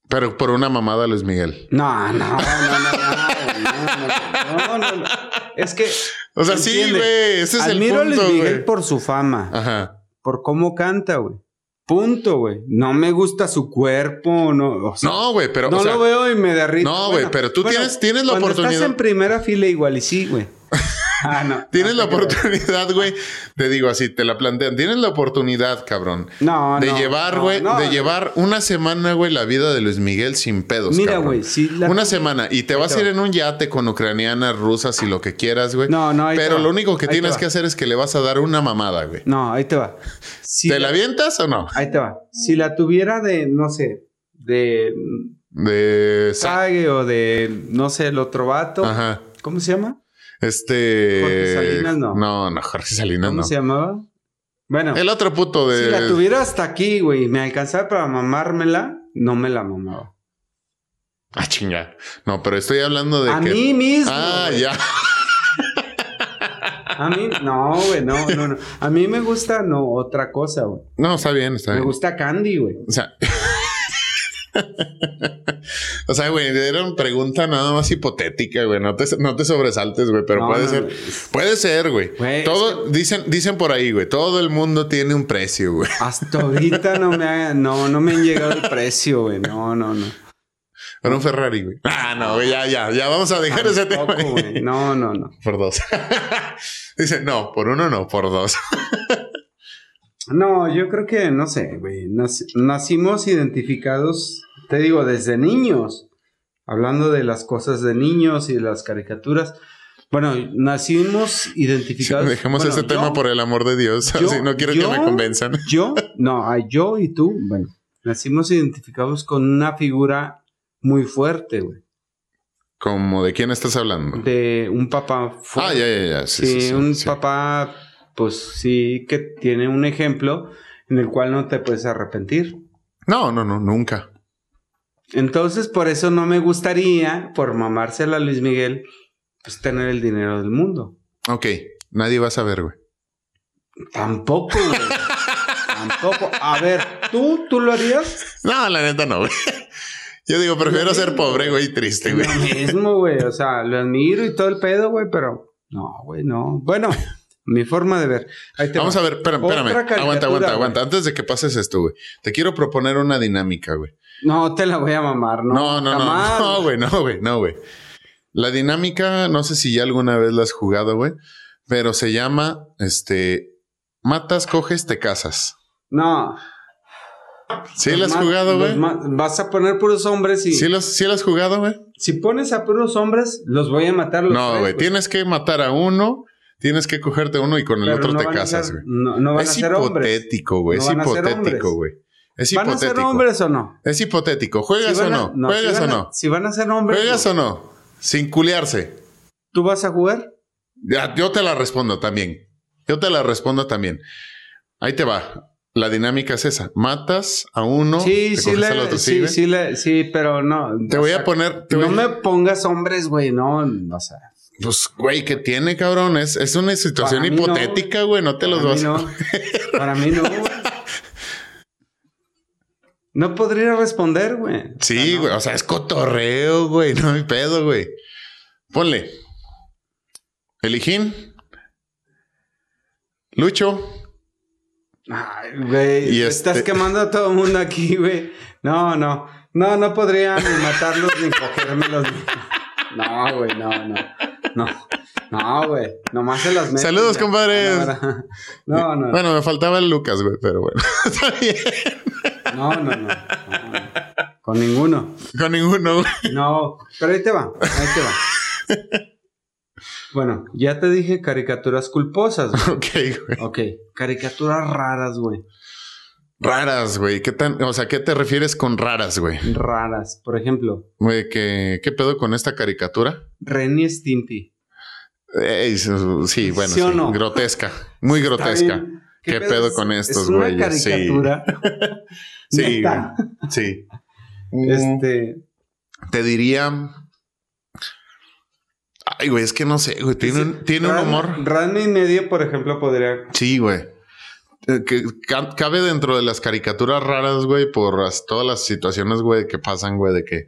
Pero por una mamada Luis Miguel. No, no, no, no, no, no, no, Es que. O sea, sí, güey. Ese es el punto, a Luis Miguel por su fama. Ajá. Por cómo canta, güey. Punto, güey. No me gusta su cuerpo, no. no, güey, pero. No lo veo y me derrito. No, güey, pero tú tienes, tienes la oportunidad. Estás en primera fila igual y sí, güey. Ah, no. Tienes la oportunidad, güey. Te digo así, te la plantean. Tienes la oportunidad, cabrón. No, De llevar, güey, de llevar una semana, güey, la vida de Luis Miguel sin pedos. Mira, güey, sí. Una semana. Y te vas a ir en un yate con ucranianas, rusas y lo que quieras, güey. No, no, Pero lo único que tienes que hacer es que le vas a dar una mamada, güey. No, ahí te va. ¿Te la avientas o no? Ahí te va. Si la tuviera de, no sé, de. De. Sague o de, no sé, el otro vato. Ajá. ¿Cómo se llama? Este. Jorge Salinas no. No, no, Jorge Salinas ¿Cómo se llamaba? Bueno. El otro puto de. Si la tuviera hasta aquí, güey, me alcanzaba para mamármela, no me la mamaba. Ah, chinga. No, pero estoy hablando de. A mí mismo. Ah, ya. A mí, no, güey, no, no, no. A mí me gusta, no, otra cosa, güey. No, está bien, está bien. Me gusta Candy, güey. O sea. o sea, güey, era una pregunta nada más hipotética, güey. No te, no te sobresaltes, güey, pero puede ser. Puede ser, güey. Todo, dicen, dicen por ahí, güey. Todo el mundo tiene un precio, güey. Hasta ahorita no me, no, no me han llegado el precio, güey. No, no, no. Era un Ferrari, güey. Ah, no, güey, ya, ya, ya vamos a dejar ese tema. No, no, no. Por dos. Dice, no, por uno no, por dos. No, yo creo que, no sé, güey, nacimos identificados, te digo, desde niños, hablando de las cosas de niños y de las caricaturas. Bueno, nacimos identificados. dejemos ese tema por el amor de Dios, así no quiero que me convenzan. Yo, no, yo y tú, bueno, nacimos identificados con una figura muy fuerte, güey. ¿Como de quién estás hablando? De un papá fuerte. Ah, ya, ya, ya. Sí, Sí, sí, sí, un papá, pues sí, que tiene un ejemplo en el cual no te puedes arrepentir. No, no, no, nunca. Entonces, por eso no me gustaría, por mamársela a Luis Miguel, pues tener el dinero del mundo. Ok, nadie va a saber, güey. Tampoco, güey. Tampoco. A ver, ¿tú, tú lo harías? No, la neta no, güey. Yo digo, prefiero ser pobre, güey, y triste, güey. Lo mismo, güey. O sea, lo admiro y todo el pedo, güey, pero no, güey, no. Bueno, mi forma de ver. Ahí te Vamos va. a ver, espérame, espérame. Aguanta, aguanta, güey. aguanta. Antes de que pases esto, güey. Te quiero proponer una dinámica, güey. No te la voy a mamar, ¿no? No, no, Jamás. no. No, güey, no, güey, no, güey. La dinámica, no sé si ya alguna vez la has jugado, güey. Pero se llama, este, matas, coges, te casas. No. ¿Sí Los la has jugado, güey? Vas a poner puros hombres y ¿Sí, los, ¿Sí la has jugado, güey? si pones a puros hombres, los voy a matar los No, güey. Tienes que matar a uno, tienes que cogerte uno y con el Pero otro no te a casas, güey. No, no van Es a ser hombres. hipotético, güey. No es a hipotético, güey. Es ¿Van a ser hipotético. hombres o no? Es hipotético. ¿Juegas Si o no? ¿Juegas o a- no? Si van a ser hombres, ¿Juegas no. o no? Sin culiarse. ¿tú vas a jugar? Ya, yo te la respondo también. Yo te la respondo también. Ahí te va. La dinámica es esa. Matas a uno. sí, te sí, le- al otro, sí, sí, le- sí, pero no. Te voy sea, a poner. te no voy- me pongas hombres, güey, no, o sea. Pues, güey, ¿qué tiene, cabrón? Es, es una situación no, hipotética, güey. No, te los vas no. Para mí no, güey. No podría responder, güey. Sí, no. güey. O sea, es cotorreo, güey. No hay pedo, güey. Ponle. Elijín. Lucho. Ay, güey. Este- Estás quemando a todo el mundo aquí, güey. No, no. No, no podría ni matarlos ni cogérmelos. No, güey, no, no. No. No, güey. Nomás se las meto. Saludos, compadres. No, no. Bueno, me faltaba el Lucas, güey, pero bueno. Está bien. No, no, no. no, no. Con ninguno. Con ninguno, güey. No, pero ahí te va, ahí te va. Bueno, ya te dije caricaturas culposas, güey. Ok, güey. Ok, caricaturas raras, güey. Raras, güey. ¿Qué tan, o sea, ¿qué te refieres con raras, güey? Raras. Por ejemplo, Güey, ¿qué, ¿qué pedo con esta caricatura? Ren y Stimpy. Sí, bueno, ¿Sí sí. no? Grotesca. Muy grotesca. ¿Qué pedo con Es- estos es una güeyes? Sí. caricatura. Sí, Neta. Sí. Mm, Este. Te diría. Ay, güey, es que no sé, güey. Tiene, un, tiene un Ran- humor. Ran y medio, por ejemplo, podría. Sí, güey. Eh, Que ca- cabe dentro de las caricaturas raras, güey, por las- todas las situaciones, güey, que pasan, güey, de que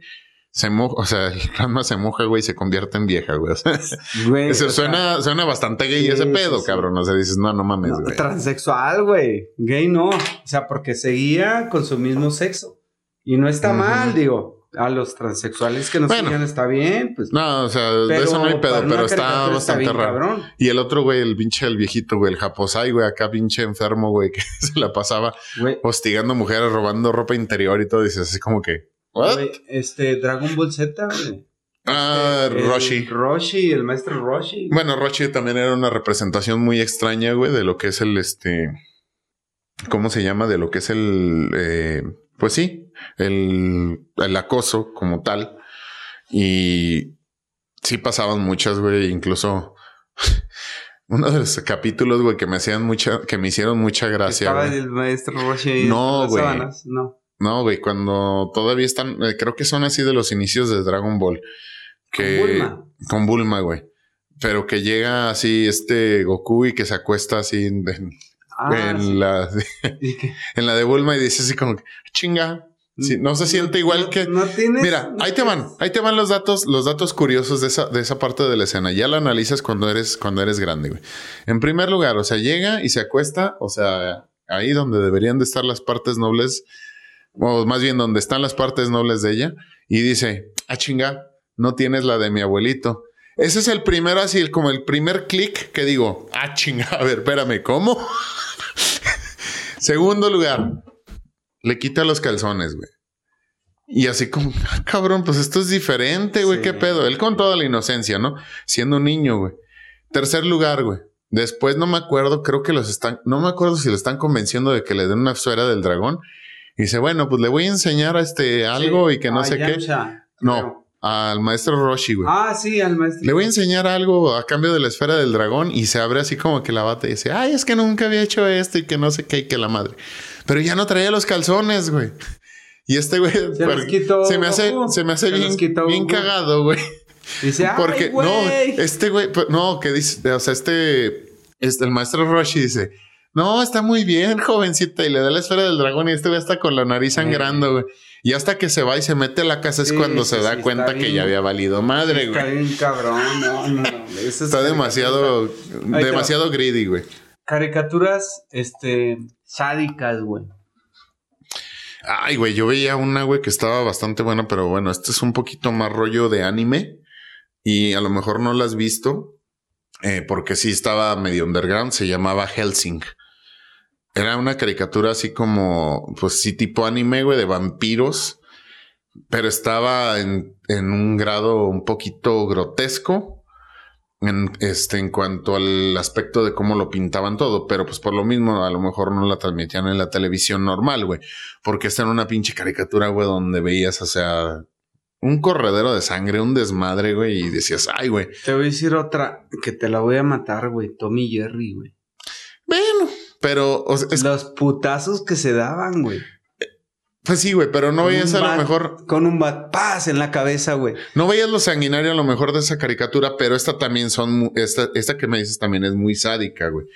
se moja, o sea, el Ranma se moja, güey, y se convierte en vieja, güey. O sea, Güey, eso o sea, suena, suena bastante gay sí, ese pedo, sí. cabrón. O sea, dices, no, no mames, no, güey. transexual, güey. Gay no. O sea, porque seguía con su mismo sexo. Y no está mal, digo. A los transexuales que nos Bueno. sigan está bien, pues. No, o sea, de eso no hay pedo, pero está bastante raro. cabrón. Y el otro, güey, el pinche, el viejito, güey, el japosai, güey, acá pinche enfermo, güey, que se la pasaba Güey, hostigando mujeres, robando ropa interior y todo. Dices así como que, ¿what? güey, este Dragon Ball Z, güey. Ah, El Roshi. Roshi, el maestro Roshi. Bueno, Roshi también era una representación muy extraña, güey, de lo que es el, este, ¿cómo se llama? De lo que es el, eh, pues sí, el, el acoso como tal. Y sí pasaban muchas, güey, incluso uno de los capítulos, güey, que me hacían mucha, que me hicieron mucha gracia. Estaba güey. el maestro Roshi No, güey. No. No, güey, cuando todavía están, eh, creo que son así de los inicios de Dragon Ball. Que, Con Bulma. Con Bulma, güey. Pero que llega así este Goku y que se acuesta así en, en Ah, sí. la, en la de Bulma y dice así como, que, chinga. Sí, no se siente igual No- que... No tienes. Mira, ahí te van, ahí te van los datos, los datos curiosos de esa, de esa parte de la escena. Ya la analizas cuando eres, cuando eres grande, güey. En primer lugar, o sea, llega y se acuesta, o sea, ahí donde deberían de estar las partes nobles, o más bien donde están las partes nobles de ella, y dice, ah, chinga, no tienes la de mi abuelito. Ese es el primero, así, como el primer clic que digo, ah, chinga, a ver, espérame, ¿cómo? Segundo lugar, le quita los calzones, güey. Y así como, "Ah, cabrón, pues esto es diferente, güey, Sí. qué pedo. Él con toda la inocencia, ¿no? Siendo un niño, güey. Tercer lugar, güey. Después no me acuerdo, creo que los están, no me acuerdo si lo están convenciendo de que le den una esfera del dragón. Y dice, bueno, pues le voy a enseñar a este algo y que no sé qué. No, al maestro Roshi, güey. Ah, sí, al maestro. Le voy a enseñar algo a cambio de la esfera del dragón y se abre así como que la bata y dice, ay, es que nunca había hecho esto y que no sé qué y que la madre. Pero ya no traía los calzones, güey. Y este güey Se quitó se me hace, se me hace Se bien, quitó bien cagado, güey. Dice, Porque güey. no, este güey, pues, no, que dice, o sea, este, este, el maestro Roshi dice, no, está muy bien, jovencita, y le da la esfera del dragón y este güey está con la nariz sangrando, güey. Y hasta que se va y se mete a la casa es Sí, cuando sí, se da sí, cuenta está que bien. ya había valido madre, Está güey. bien cabrón, no, no, no. Eso es Está demasiado, demasiado greedy, güey. Caricaturas, este, sádicas, güey. Ay, güey, yo veía una, güey, que estaba bastante buena, pero bueno, este es un poquito más rollo de anime y a lo mejor no la has visto eh, porque sí estaba medio underground, se llamaba Helsing. Era una caricatura así como, pues sí, tipo anime, güey, de vampiros, pero estaba en, en un grado un poquito grotesco. En, este, en cuanto al aspecto de cómo lo pintaban todo, pero pues por lo mismo a lo mejor no la transmitían en la televisión normal, güey. Porque esta era una pinche caricatura, güey, donde veías, o sea, un corredero de sangre, un desmadre, güey, y decías, ay, güey. Te voy a decir otra que te la voy a matar, güey. Tommy Jerry, güey. Bueno, pero, o sea, es- Los putazos que se daban, güey. Pues sí, güey, pero no Con veías a lo mejor, Con un bat, paz en la cabeza, güey. no veías lo sanguinario a lo mejor de esa caricatura, pero esta también son, esta, esta que me dices también es muy sádica, güey.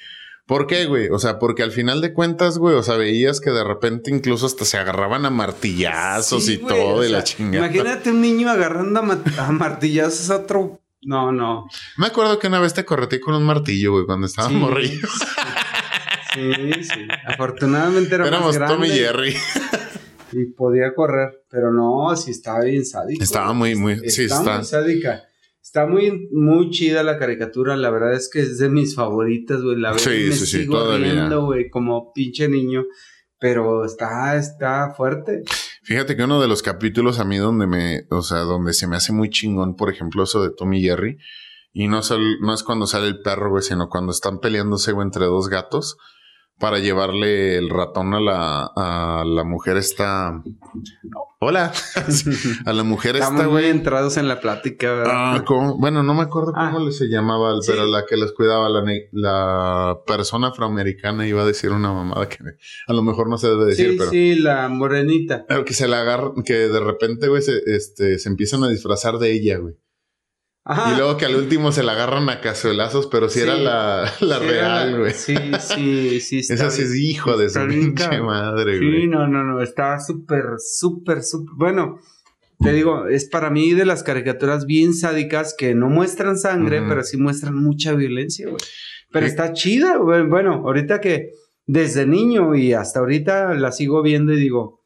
¿Por qué, güey? O sea, porque al final de cuentas, güey, o sea, veías que de repente incluso hasta se agarraban a martillazos Sí, y güey, todo y la chingada. Imagínate un niño agarrando a, ma- a martillazos a otro. No, no. Me acuerdo que una vez te corretí con un martillo, güey, cuando estaba Sí. Sí, sí. Afortunadamente era Éramos más grande Tom y Jerry. Y podía correr, pero no, sí estaba bien sádico. Estaba muy, muy, sí, está, está. muy sádica. Está muy, muy chida la caricatura. La verdad es que es de mis favoritas, güey. La veo Sí, me sí, sí, sigo todavía. riendo, güey, como pinche niño. Pero está, está fuerte. Fíjate que uno de los capítulos a mí donde me, o sea, donde se me hace muy chingón, por ejemplo, eso de Tom y Jerry, y no, sal- no es cuando sale el perro, güey, sino cuando están peleándose, güey, entre dos gatos para llevarle el ratón a la, a la mujer esta. Hola. a la mujer Estamos esta, muy güey. entrados en la plática, ¿verdad? Ah, ¿cómo? Bueno, no me acuerdo Ah. cómo le se llamaba, Sí. pero la que les cuidaba, la, la persona afroamericana iba a decir una mamada que a lo mejor no se debe decir, sí, pero. sí, la morenita. Pero que se la agarran, que de repente, güey, se, este, se empiezan a disfrazar de ella, güey. Ajá. Y luego que al último se la agarran a cazuelazos, pero si Sí. era la, la Sí, real, güey. Sí, sí, sí. está Esa sí es hijo de su pinche madre, Sí, güey. no, no, no. Está súper, súper, súper. Bueno, te digo, es para mí de las caricaturas bien sádicas que no muestran sangre, pero sí muestran mucha violencia, güey. Pero Sí. está chida, güey. Bueno, ahorita que desde niño y hasta ahorita la sigo viendo y digo, "Pues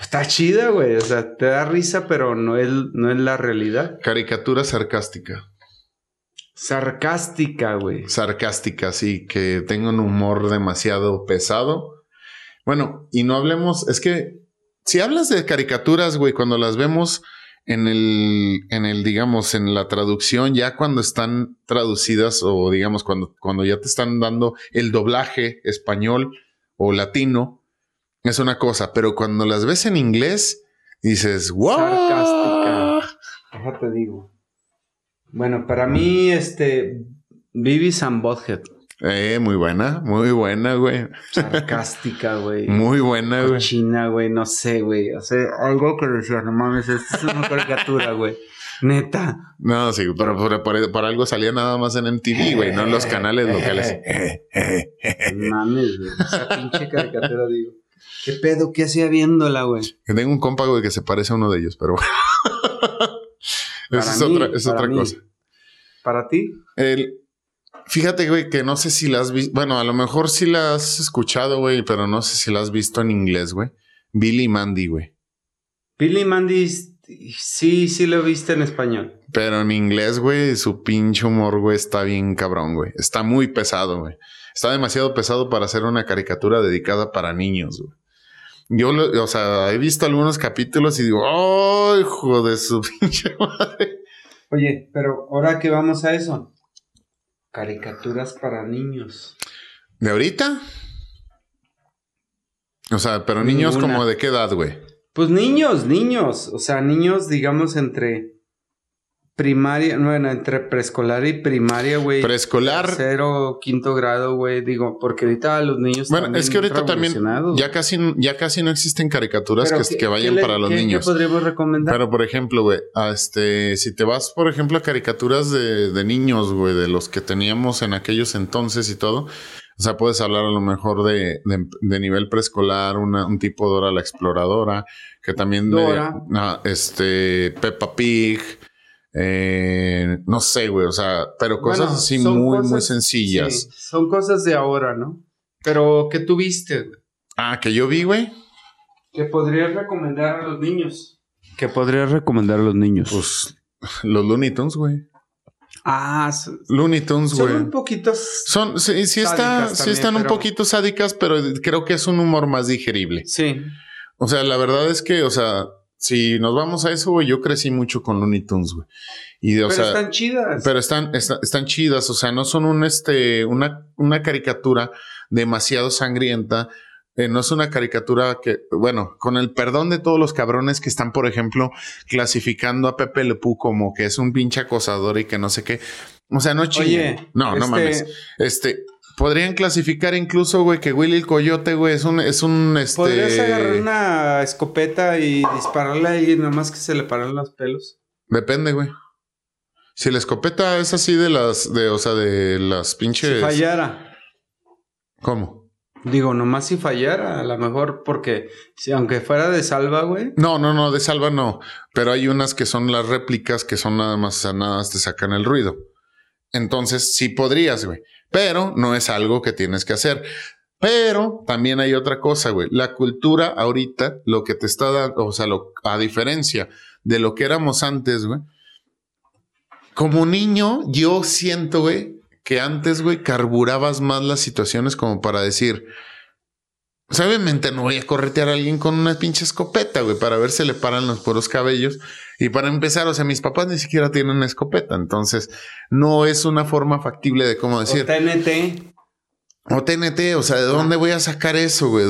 está chida, güey. O sea, te da risa, pero no es, no es la realidad. Caricatura sarcástica. Sarcástica, güey. Sarcástica, sí, que tenga un humor demasiado pesado. Bueno, y no hablemos, es que si hablas de caricaturas, güey, cuando las vemos en el, en el, digamos, en la traducción, ya cuando están traducidas o digamos, cuando, cuando ya te están dando el doblaje español o latino, es una cosa, pero cuando las ves en inglés, dices, wow. Sarcástica. Déjate digo. Bueno, para mí, este, Vivis and Butthead. Eh, muy buena, muy buena, güey. Sarcástica, güey. Muy buena, güey. China, güey, no sé, güey. O sea, algo que decía, no mames, esto es una caricatura, güey. Neta. No, sí, pero por, por- por algo salía nada más en MTV, güey, no en los canales locales. No Mames, güey. Esa pinche caricatura, digo. ¿Qué pedo? ¿Qué hacía viéndola, güey? Que tengo un compa, güey, que se parece a uno de ellos, pero bueno. Esa es mí, otra, es otra mí. cosa. ¿Para ti? El, fíjate, güey, que no sé si la has visto. Bueno, a lo mejor sí la has escuchado, güey, pero no sé si la has visto en inglés, güey. Billy Mandy, güey. Billy Mandy, sí, sí lo viste en español. Pero en inglés, güey, su pinche humor, güey, está bien cabrón, güey. Está muy pesado, güey. Está demasiado pesado para hacer una caricatura dedicada para niños, güey. Yo, lo- o sea, he visto algunos capítulos y digo, ¡oh, hijo de su pinche madre! Oye, pero ahora que vamos a eso. Caricaturas para niños. ¿De ahorita? O sea, pero niños Ninguna. como de qué edad, güey. Pues niños, niños. O sea, niños, digamos, entre primaria, bueno, entre preescolar y primaria, güey. Preescolar. Cero, quinto grado, güey. Digo, porque ahorita los niños. Bueno, es que ahorita también ya casi, ya casi no existen caricaturas que, que, vayan para los niños. ¿Qué podríamos recomendar? Pero, por ejemplo, güey, este, si te vas, por ejemplo, a caricaturas de, de niños, güey, de los que teníamos en aquellos entonces y todo. O sea, puedes hablar a lo mejor de, de, nivel preescolar, un tipo Dora la Exploradora, que también Dora. de ah, este Peppa Pig, eh, no sé, güey, o sea, pero cosas así muy, muy sencillas. son cosas de ahora, ¿no? Pero, ¿qué tuviste? Güey? Ah, que yo vi, güey. ¿Qué podrías recomendar a los niños? ¿Qué podrías recomendar a los niños? Pues los Looney Tunes, güey. Ah, Looney Tunes, güey. Son un poquito. Son, sí, sí, está, sí están un poquito sádicas, pero creo que es un humor más digerible. Sí. O sea, la verdad es que, o sea, si nos vamos a eso, güey, yo crecí mucho con Looney Tunes, güey. Y, pero están chidas. Pero están, están chidas, o sea, no son un, este, una, una caricatura demasiado sangrienta. Eh, no es una caricatura que, bueno, con el perdón de todos los cabrones que están, por ejemplo, clasificando a Pepe Le como que es un pinche acosador y que no sé qué. O sea, no chille. No, no este mames. Este, Podrían clasificar incluso, güey, que Willy el Coyote, güey, es un, es un, este... ¿Podrías agarrar una escopeta y dispararle a alguien nada más que se le paran los pelos? Depende, güey. Si la escopeta es así de las, de, o sea, de las pinches... Si fallara. ¿Cómo? Digo, nomás si fallara, a lo mejor porque si aunque fuera de salva, güey. No, no, no, de salva no. Pero hay unas que son las réplicas que son nada más, nada más te sacan el ruido. Entonces, sí podrías, güey pero no es algo que tienes que hacer. Pero también hay otra cosa, güey. La cultura ahorita, lo que te está dando, o sea, a diferencia de lo que éramos antes, güey. Como niño, yo siento, güey, que antes, güey, carburabas más las situaciones como para decir, obviamente no voy a corretear a alguien con una pinche escopeta, güey, para ver si le paran los puros cabellos. Y para empezar, o sea, mis papás ni siquiera tienen una escopeta, entonces no es una forma factible de cómo decir. O TNT. O TNT, o sea, ¿de dónde voy a sacar eso, güey?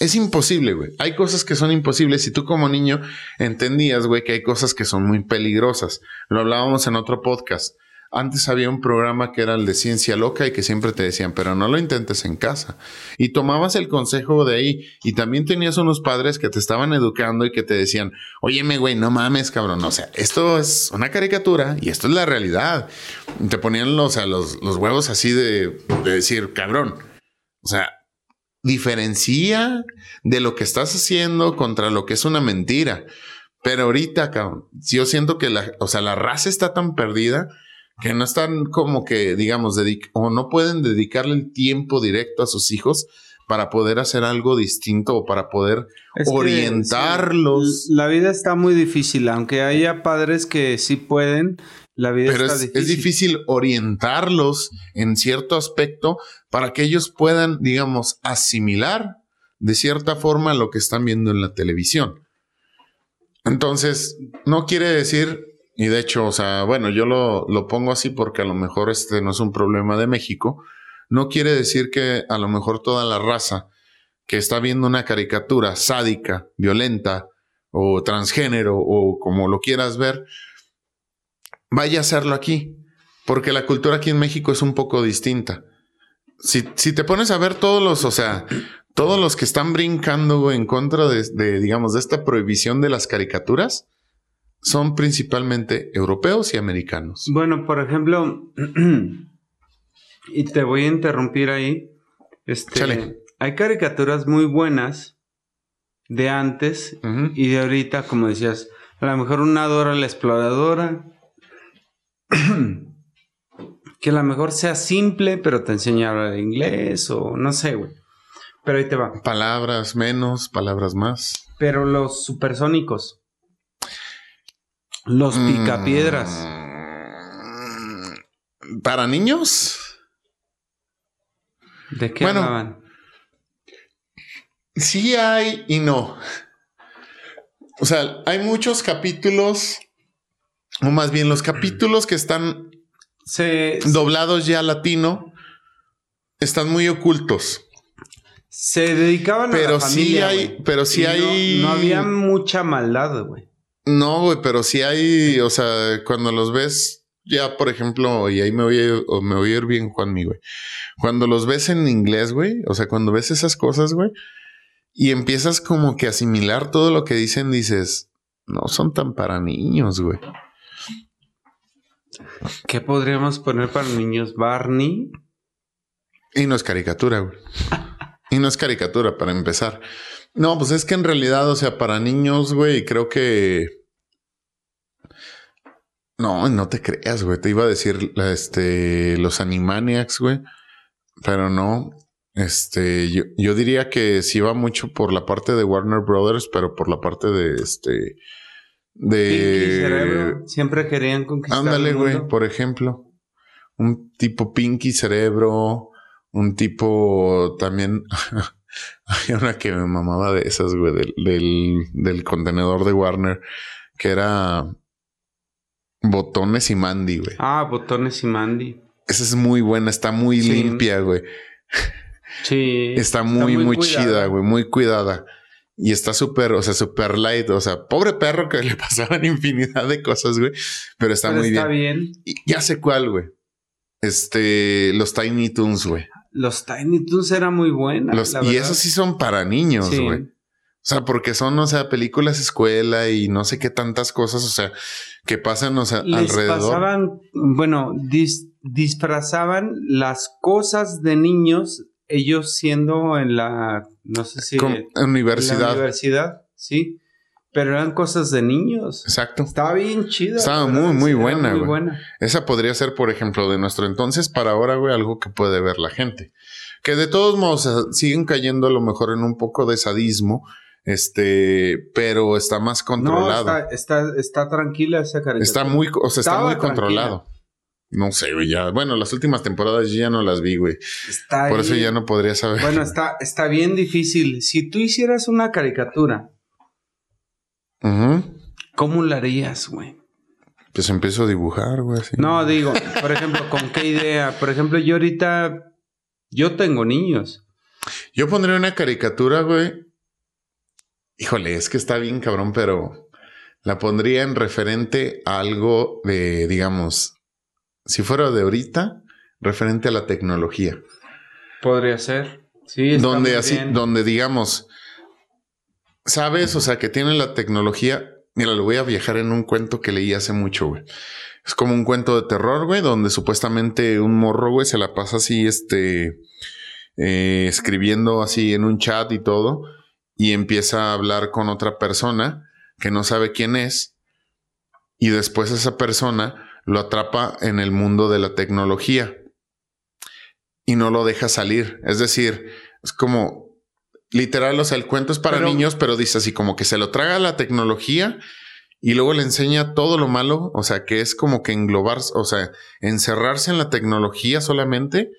es imposible, güey. Hay cosas que son imposibles y tú como niño entendías, güey, que hay cosas que son muy peligrosas. Lo hablábamos en otro podcast. Antes había un programa que era el de ciencia loca y que siempre te decían, pero no lo intentes en casa. Y tomabas el consejo de ahí y también tenías unos padres que te estaban educando y que te decían, óyeme, güey, no mames, cabrón. O sea, esto es una caricatura y esto es la realidad. te ponían los, los, los huevos así de, de decir, cabrón. O sea, diferencia de lo que estás haciendo contra lo que es una mentira. Pero ahorita, cabrón, yo siento que o sea, la raza está tan perdida que no están como que, digamos, o no pueden dedicarle el tiempo directo a sus hijos para poder hacer algo distinto o para poder orientarlos. la vida está muy difícil, aunque haya padres que sí pueden, la vida está es, difícil. es difícil orientarlos en cierto aspecto para que ellos puedan, digamos, asimilar de cierta forma lo que están viendo en la televisión. Entonces, no quiere decir y de hecho, o sea, bueno, yo lo, lo, pongo así porque a lo mejor este no es un problema de México. No quiere decir que a lo mejor toda la raza que está viendo una caricatura sádica, violenta o transgénero o como lo quieras ver, vaya a hacerlo aquí. Porque la cultura aquí en México es un poco distinta. Si, si te pones a ver todos los, o sea, todos los que están brincando en contra de, de, digamos, de esta prohibición de las caricaturas, son principalmente europeos y americanos. Bueno, por ejemplo, y te voy a interrumpir ahí. Este, hay caricaturas muy buenas de antes y de ahorita, como decías, a lo mejor una Dora la exploradora. que a lo mejor sea simple, pero te enseña a hablar inglés o no sé, güey. Pero ahí te va. Palabras menos, palabras más. Pero los supersónicos. Los mm. picapiedras. ¿Para niños? ¿De qué hablaban? Sí hay y no. O sea, hay muchos capítulos, o más bien los capítulos que están doblados ya latino, están muy ocultos. Se dedicaban pero a la familia, sí hay, pero sí Y no- hay. No, había mucha maldad, güey. No, güey, pero sí hay, o sea, cuando los ves, ya por ejemplo, y ahí me voy a, me voy a ir bien, Juanmi, güey. Cuando los ves en inglés, güey, o sea, cuando ves esas cosas, güey, y empiezas como que a asimilar todo lo que dicen, dices, no son tan para niños, güey. ¿Qué podríamos poner para niños? Barney. Y no es caricatura, güey. Y no es caricatura, para empezar. No, pues es que en realidad, o sea, para niños, güey, creo que. No, no te creas, güey. Te iba a decir este, los Animaniacs, güey. Pero no. Este, yo, yo diría que sí va mucho por la parte de Warner Brothers, pero por la parte de este. De. Pinky Cerebro. Siempre querían conquistar Ándale, güey, por ejemplo. Un tipo Pinky Cerebro, un tipo también. Hay una que me mamaba de esas, güey, del, del, del contenedor de Warner, que era Botones y Mandy, güey. Ah, Botones y Mandy. Esa es muy buena, está muy Sí. limpia, güey. Sí. Está muy, muy, chida, güey, muy cuidada. Y está súper, o sea, súper light. O sea, pobre perro que le pasaban infinidad de cosas, güey. Pero está Pero muy está bien. bien. Y ya sé cuál, güey. Este, los Tiny Toons, güey. Los Tiny Toons eran muy buenos. Los- y esos sí son para niños, güey. Sea, porque son, o sea, películas escuela y no sé qué tantas cosas, o sea, que pasan, o sea, Les alrededor. pasaban, bueno, dis- disfrazaban las cosas de niños, ellos siendo en la, no sé si Con- en universidad. la universidad, sí, pero eran cosas de niños. Exacto. Estaba bien chida. Estaba muy, muy buena, muy güey. buena. Esa podría ser, por ejemplo, de nuestro entonces para ahora, güey, algo que puede ver la gente. Que de todos modos o siguen cayendo a lo mejor en un poco de sadismo, este, pero está más No, controlado. está, está, está tranquila esa caricatura. Está muy, o sea, está Estaba muy controlado. No sé, güey, ya. Bueno, las últimas temporadas yo ya no las vi, güey. Está Por eso ya no podría saber. Bueno, está, está bien difícil. Si tú hicieras una caricatura. ¿cómo la harías, güey? Pues empiezo a dibujar, güey. así. No, digo, por ejemplo, ¿con qué idea? Por ejemplo, yo ahorita, yo tengo niños. Yo pondría una caricatura, güey. Híjole, es que está bien cabrón, pero la pondría en referente a algo de, digamos, si fuera de ahorita, referente a la tecnología. Podría ser. Sí, está donde muy así, bien. donde digamos, sabes, o sea, que tiene la tecnología. Mira, lo voy a viajar en un cuento que leí hace mucho, güey. Es como un cuento de terror, güey, donde supuestamente un morro, güey, se la pasa así, este, eh, escribiendo así en un chat y todo, y empieza a hablar con otra persona que no sabe quién es, y después esa persona lo atrapa en el mundo de la tecnología y no lo deja salir. Es decir, es como literal, o sea, el cuento es para Pero- niños, pero dice así como que se lo traga la tecnología y luego le enseña todo lo malo, o sea, que es como que englobar, o sea, encerrarse en la tecnología solamente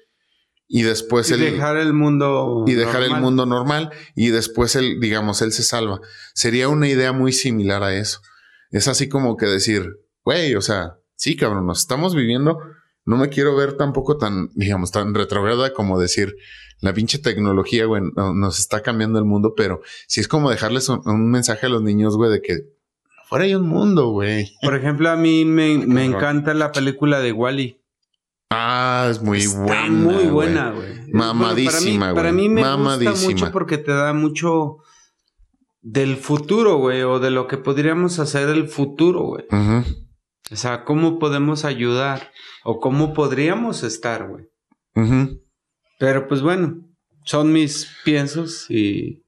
y después y él dejar el mundo. y dejar el normal. mundo normal y después él, digamos, él se salva. Sería una idea muy similar a eso. Es así como que decir, güey, o sea, sí, cabrón, nos estamos viviendo. No me quiero ver tampoco tan, digamos, tan retrograda como decir, la pinche tecnología, güey, no- nos está cambiando el mundo, pero sí es como dejarles un, un mensaje a los niños, güey, de que fuera hay un mundo, güey. Por ejemplo, a mí me, me encanta la película de Wally. Ah, es muy Está buena. muy buena, güey. Mamadísima, Bueno, para mí, güey. para mí me gusta Mamadísima. mucho porque te da mucho del futuro, güey, o de lo que podríamos hacer el futuro, güey. Ujú. O sea, cómo podemos ayudar o cómo podríamos estar, güey. Ujú. Pero pues bueno, son mis piensos y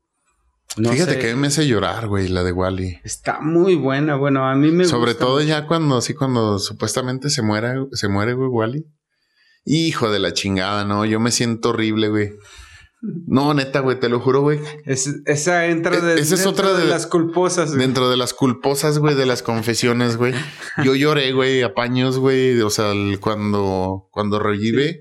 no Fíjate sé. que me hace llorar, güey, la de Wally. Está muy buena. Bueno, a mí me Sobre gusta todo mucho. ya cuando, así cuando supuestamente se muera, se muere, güey, Wally. Hijo de la chingada, no, yo me siento horrible, güey. No, neta, güey, te lo juro, güey. Es- esa entra E- de, esa es otra de- las culposas. güey. Dentro de las culposas, güey, de las confesiones, güey. Yo lloré, güey, a paños, güey. O sea, el- cuando, cuando revive.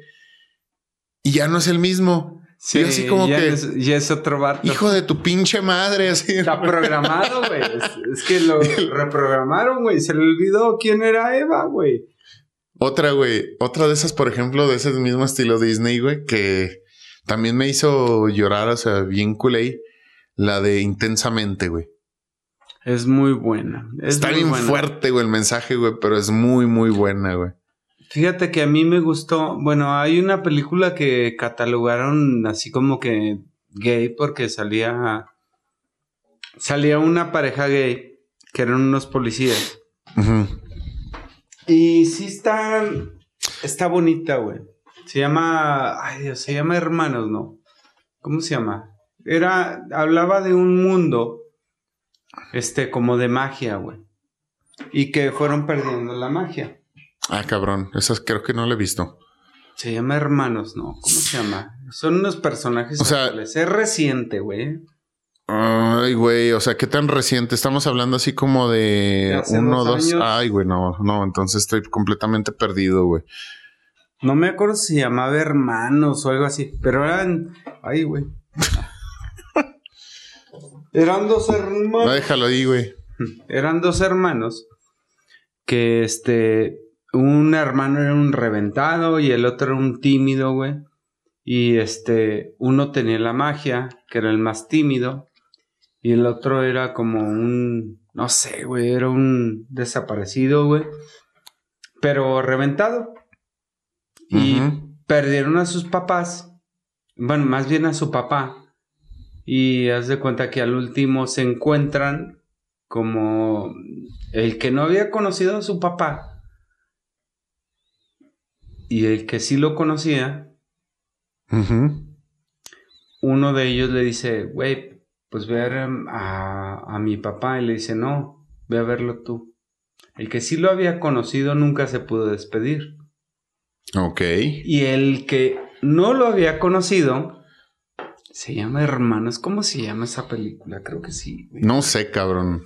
Y ya no es el mismo. Sí, y así como ya que, es, ya es otro vato. hijo de tu pinche madre, así. Está programado, güey. Es, es que lo reprogramaron, güey. Se le olvidó quién era Eva, güey. Otra, güey. Otra de esas, por ejemplo, de ese mismo estilo Disney, güey, que También me hizo llorar, o sea, bien culé, la de Intensamente, güey. Es muy buena. Es Está muy bien buena. fuerte, güey, el mensaje, güey, pero es muy, muy buena, güey. Fíjate que a mí me gustó. Bueno, hay una película que catalogaron así como que gay porque salía. Salía una pareja gay que eran unos policías. Ujú. Y sí está. Está bonita, güey. Se llama. Ay Dios, se llama Hermanos, ¿no? ¿Cómo se llama? Era. Hablaba de un mundo. Este, como de magia, güey. Y que fueron perdiendo la magia. Ah, cabrón, esas creo que no la he visto. Se llama Hermanos, ¿no? ¿Cómo se llama? Son unos personajes O sea-. Es reciente, güey. Ay, güey, o sea, ¿qué tan reciente? Estamos hablando así como De uno, dos dos. Ay, güey, no, no, entonces estoy completamente perdido, güey. No me acuerdo si se llamaba Hermanos o algo así. Pero eran. Ay, güey. eran dos No, hermanos. déjalo ahí, güey. Eran dos hermanos. Que este. Un hermano era un reventado y el otro era un tímido, güey. Y este. Uno tenía la magia, que era el más tímido. Y el otro era como un. No sé, güey. Era un desaparecido, güey. Pero reventado. Y perdieron a sus papás. Bueno, más bien a su papá. Y haz de cuenta que al último se encuentran como el que no había conocido a su papá. Y el que sí lo conocía, uno de ellos le dice, güey, pues ver a, a mi papá. Y le dice, no, ve a verlo tú. El que sí lo había conocido nunca se pudo despedir. Ok. Y el que no lo había conocido se llama Hermanos. ¿Cómo se llama esa película? Creo que sí. No sé, cabrón.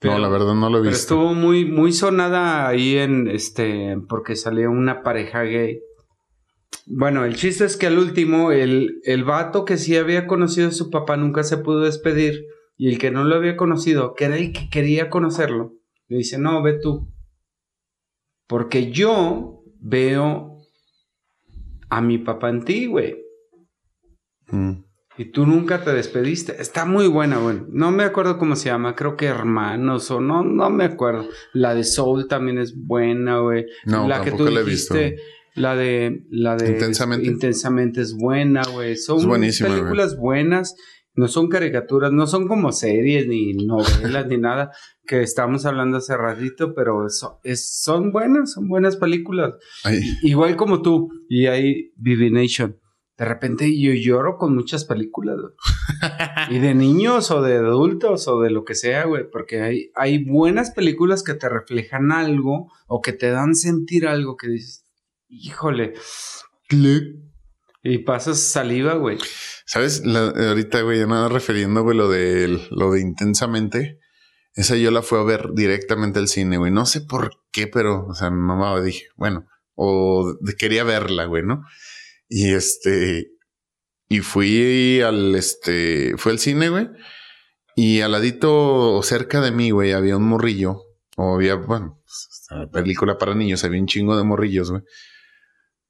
Pero- no, la verdad no lo he Pero visto. estuvo muy, muy sonada ahí en este. porque salió una pareja gay. Bueno, el chiste es que al último, el, el vato que sí había conocido a su papá nunca se pudo despedir. Y el que no lo había conocido, que era el que quería conocerlo, le dice: No, ve tú. Porque yo veo a mi papá en ti, güey. Mm. Y tú nunca te despediste. Está muy buena, güey. No me acuerdo cómo se llama. Creo que Hermanos o no, no me acuerdo. La de Soul también es buena, güey. No, la que tú la he visto. La de, la de Intensamente. Intensamente es buena, güey. Son Es películas buenas. No son caricaturas, no son como series ni novelas ni nada que estábamos hablando hace ratito, pero so- es- son buenas, son buenas películas. Ay, Igual como tú y ahí Divination. De repente yo lloro con muchas películas, güey. y de niños o de adultos o de lo que sea, güey. Porque hay, hay buenas películas que te reflejan algo o que te dan sentir algo que dices, híjole. Y pasas saliva, güey. ¿Sabes? La- ahorita, güey, ya nada refiriendo, güey, lo de, lo de intensamente. Esa yo la fui a ver directamente al cine, güey. No sé por qué, pero, o sea, mi mamá dije, bueno, o de- quería verla, güey, ¿no? Y este, y fui al, este, fue al cine, güey. Y al ladito, o cerca de mí, güey, había un morrillo. O había, bueno, pues, película para niños, había un chingo de morrillos, güey.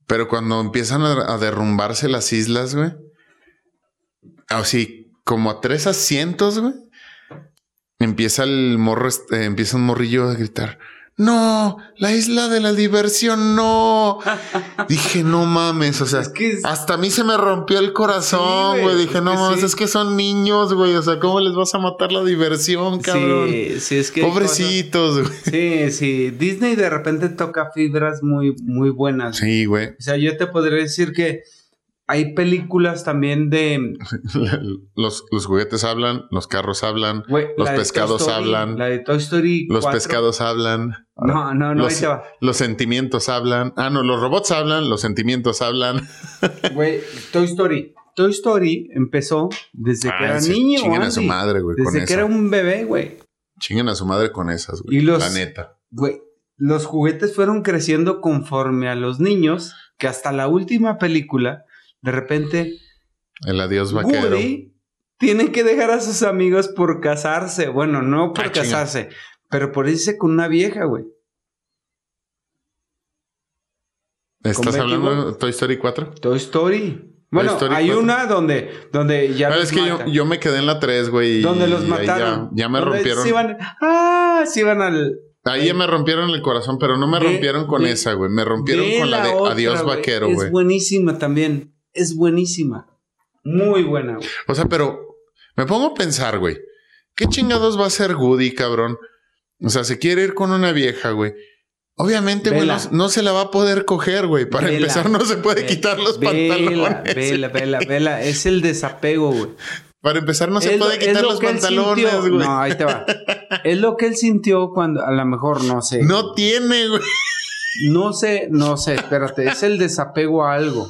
Pero cuando empiezan a, derrumbarse las islas, güey. Así, como a tres asientos, güey. Empieza el morro, este, empieza un morrillo a gritar. No, la isla de la diversión, no. Dije, no mames, o sea, Es que es- hasta a mí se me rompió el corazón, güey. Dije, no mames, sí. es que son niños, güey. O sea, ¿cómo les vas a matar la diversión, cabrón? Sí, sí, es que. Pobrecitos, güey. Sí, sí. Disney de repente toca fibras muy, muy buenas. Sí, güey. O sea, yo te podría decir que hay películas también de. Los, los juguetes hablan, los carros hablan, Los pescados Story, hablan. La de Toy Story. los 4. pescados hablan. No, no, no, los, ahí te va. los sentimientos hablan. Ah, no, los robots hablan, los sentimientos hablan. Güey, Toy Story. Toy Story empezó desde que Ah, era sí, niño. Chinguen a su Andy. madre, güey, con Desde que era un bebé, güey. Chinguen a su madre con esas, güey. La neta. Güey, los juguetes fueron creciendo conforme a los niños, que hasta la última película, de repente, El adiós vaquero. Woody tiene que dejar a sus amigos por casarse. Bueno, no por Ah, chinga. casarse, pero por irse con una vieja, güey. ¿Estás hablando de Toy Story 4? Toy Story. Bueno, Story hay 4. una donde, donde ya Pero los es que yo, yo me quedé en la 3, güey. donde los ya- mataron. Ya, me rompieron. se iban- ah, se iban al. Ahí ya me rompieron el corazón, pero no me rompieron con esa, güey. Me rompieron con la de otra, Adiós güey. Vaquero, Es güey. buenísima también. Es buenísima. Muy buena, güey. O sea, pero me pongo a pensar, güey. ¿Qué chingados va a hacer Woody, cabrón? O sea, se quiere ir con una vieja, güey. Obviamente, güey, no, se la va a poder coger, güey. Para Vela. empezar, no se puede quitar los vela, pantalones. Vela, vela, vela. Es el desapego, güey. Para empezar, no se Es puede quitar lo los pantalones, güey. No, ahí te va. Es lo que él sintió cuando, a lo mejor, no sé. No tiene, güey. No sé, no sé, espérate. Es el desapego a algo.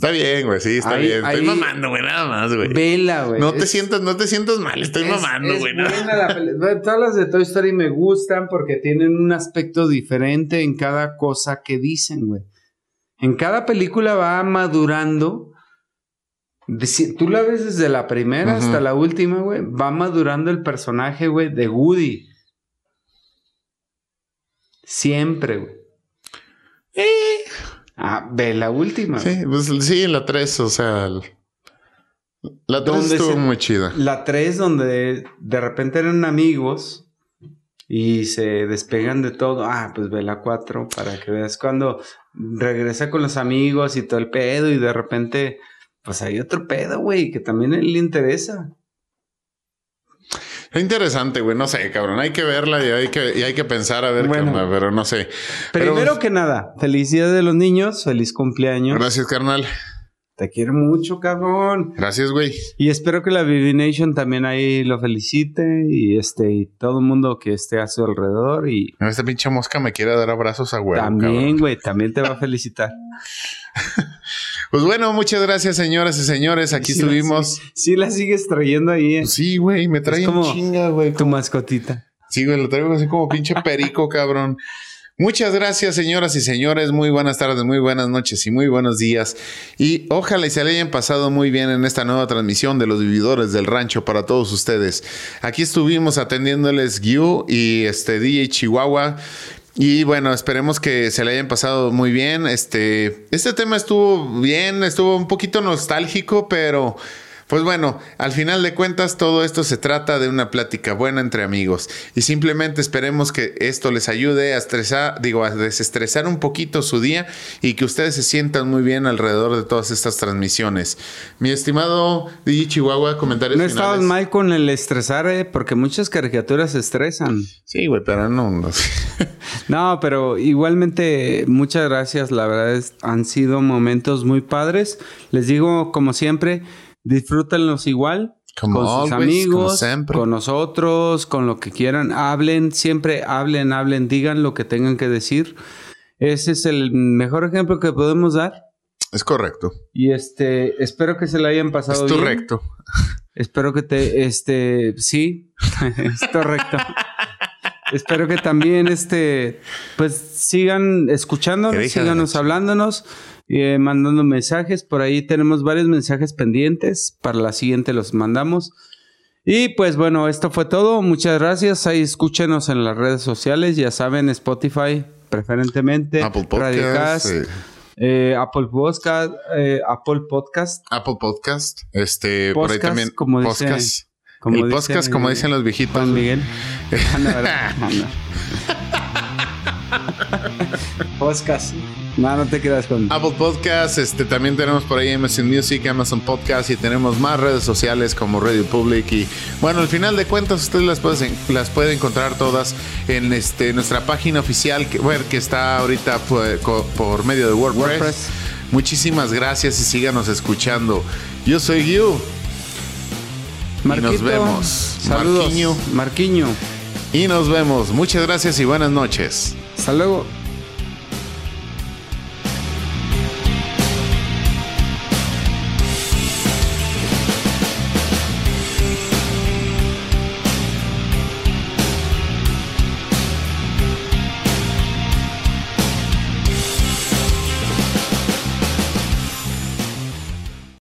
Está bien, güey. Sí, está Ahí- bien. Estoy ahí- mamando, güey. Nada más, güey. Vela, güey. No te Es- sientas, no te sientas mal. Estoy es- mamando, es güey. la Todas las de Toy Story me gustan porque tienen un aspecto diferente en cada cosa que dicen, güey. En cada película va madurando. Tú la ves desde la primera hasta la última, güey. Va madurando el personaje, güey, de Woody. Siempre, güey. Ah, ve la última. Sí, pues sí, la 3, o sea. La 3 ¿Dónde estuvo se- muy chida. La 3 donde de repente eran amigos y se despegan de todo. Ah, pues ve la 4 para que veas cuando regresa con los amigos y todo el pedo y de repente pues hay otro pedo, güey, que también a él le interesa. Es interesante, güey. No sé, cabrón. Hay que verla y hay que, y hay que pensar a ver Bueno. qué onda, pero no sé. Pero- Primero que nada, felicidades de los niños, feliz cumpleaños. Gracias, carnal. Te quiero mucho, cabrón. Gracias, güey. Y espero que la Vivi Nation también ahí lo felicite y este y todo el mundo que esté a su alrededor y Esta pinche mosca me quiere dar abrazos a huevo. también, güey, también te va a felicitar. Pues bueno, muchas gracias, señoras y señores. Aquí Sí la estuvimos. Sí la sigues trayendo ahí, ¿eh? Pues sí, güey, me trae como- chinga, güey. tu mascotita. Sí, güey, lo traigo así como pinche perico, cabrón. Muchas gracias, señoras y señores. Muy buenas tardes, muy buenas noches y muy buenos días. Y ojalá y se le hayan pasado muy bien en esta nueva transmisión de los vividores del rancho para todos ustedes. Aquí estuvimos atendiéndoles Gyu y este DJ Chihuahua. Y bueno, esperemos que se le hayan pasado muy bien. Este, este tema estuvo bien, estuvo un poquito nostálgico, pero pues bueno, al final de cuentas todo esto se trata de una plática buena entre amigos y simplemente esperemos que esto les ayude a estresar, digo, a desestresar un poquito su día y que ustedes se sientan muy bien alrededor de todas estas transmisiones. Mi estimado DJ Chihuahua, comentarios No finales. estabas mal con el estresar, ¿eh? Porque muchas caricaturas estresan. Sí, güey, pero no, no. No, pero igualmente muchas gracias. La verdad es, han sido momentos muy padres. Les digo, como siempre, disfrútenlos igual. Como con sus always, como amigos, siempre. con nosotros, con lo que quieran. Hablen, siempre hablen, hablen, digan lo que tengan que decir. Ese es el mejor ejemplo que podemos dar. Es correcto. Y este, espero que se la hayan pasado Es correcto. Espero que te, este, sí, es correcto. Espero que también, este, pues sigan escuchándonos, síganos hablándonos, eh, mandando mensajes. Por ahí tenemos varios mensajes pendientes. Para la siguiente los mandamos. Y pues bueno, esto fue todo. Muchas gracias. Ahí escúchenos en las redes sociales. Ya saben, Spotify, preferentemente. Apple Podcast, eh, eh, Apple Podcast, Apple Podcast. Apple Podcast, este, por ahí también como dice- podcast. como el dice- podcast, como dicen los viejitos. Juan Miguel. Ah, no. Podcast. No, no te quedas con. Apple Podcast, este, también tenemos por ahí Amazon Music, Amazon Podcast y tenemos más redes sociales como Radio Public y bueno, al final de cuentas ustedes las pueden, las pueden encontrar todas en este, nuestra página oficial que, bueno, que está ahorita por, medio de WordPress. WordPress. Muchísimas gracias y síganos escuchando. Yo soy Gyu Marquito, nos vemos. Saludos. Marquiño. Marquiño. y nos vemos. Muchas gracias y buenas noches. Hasta luego.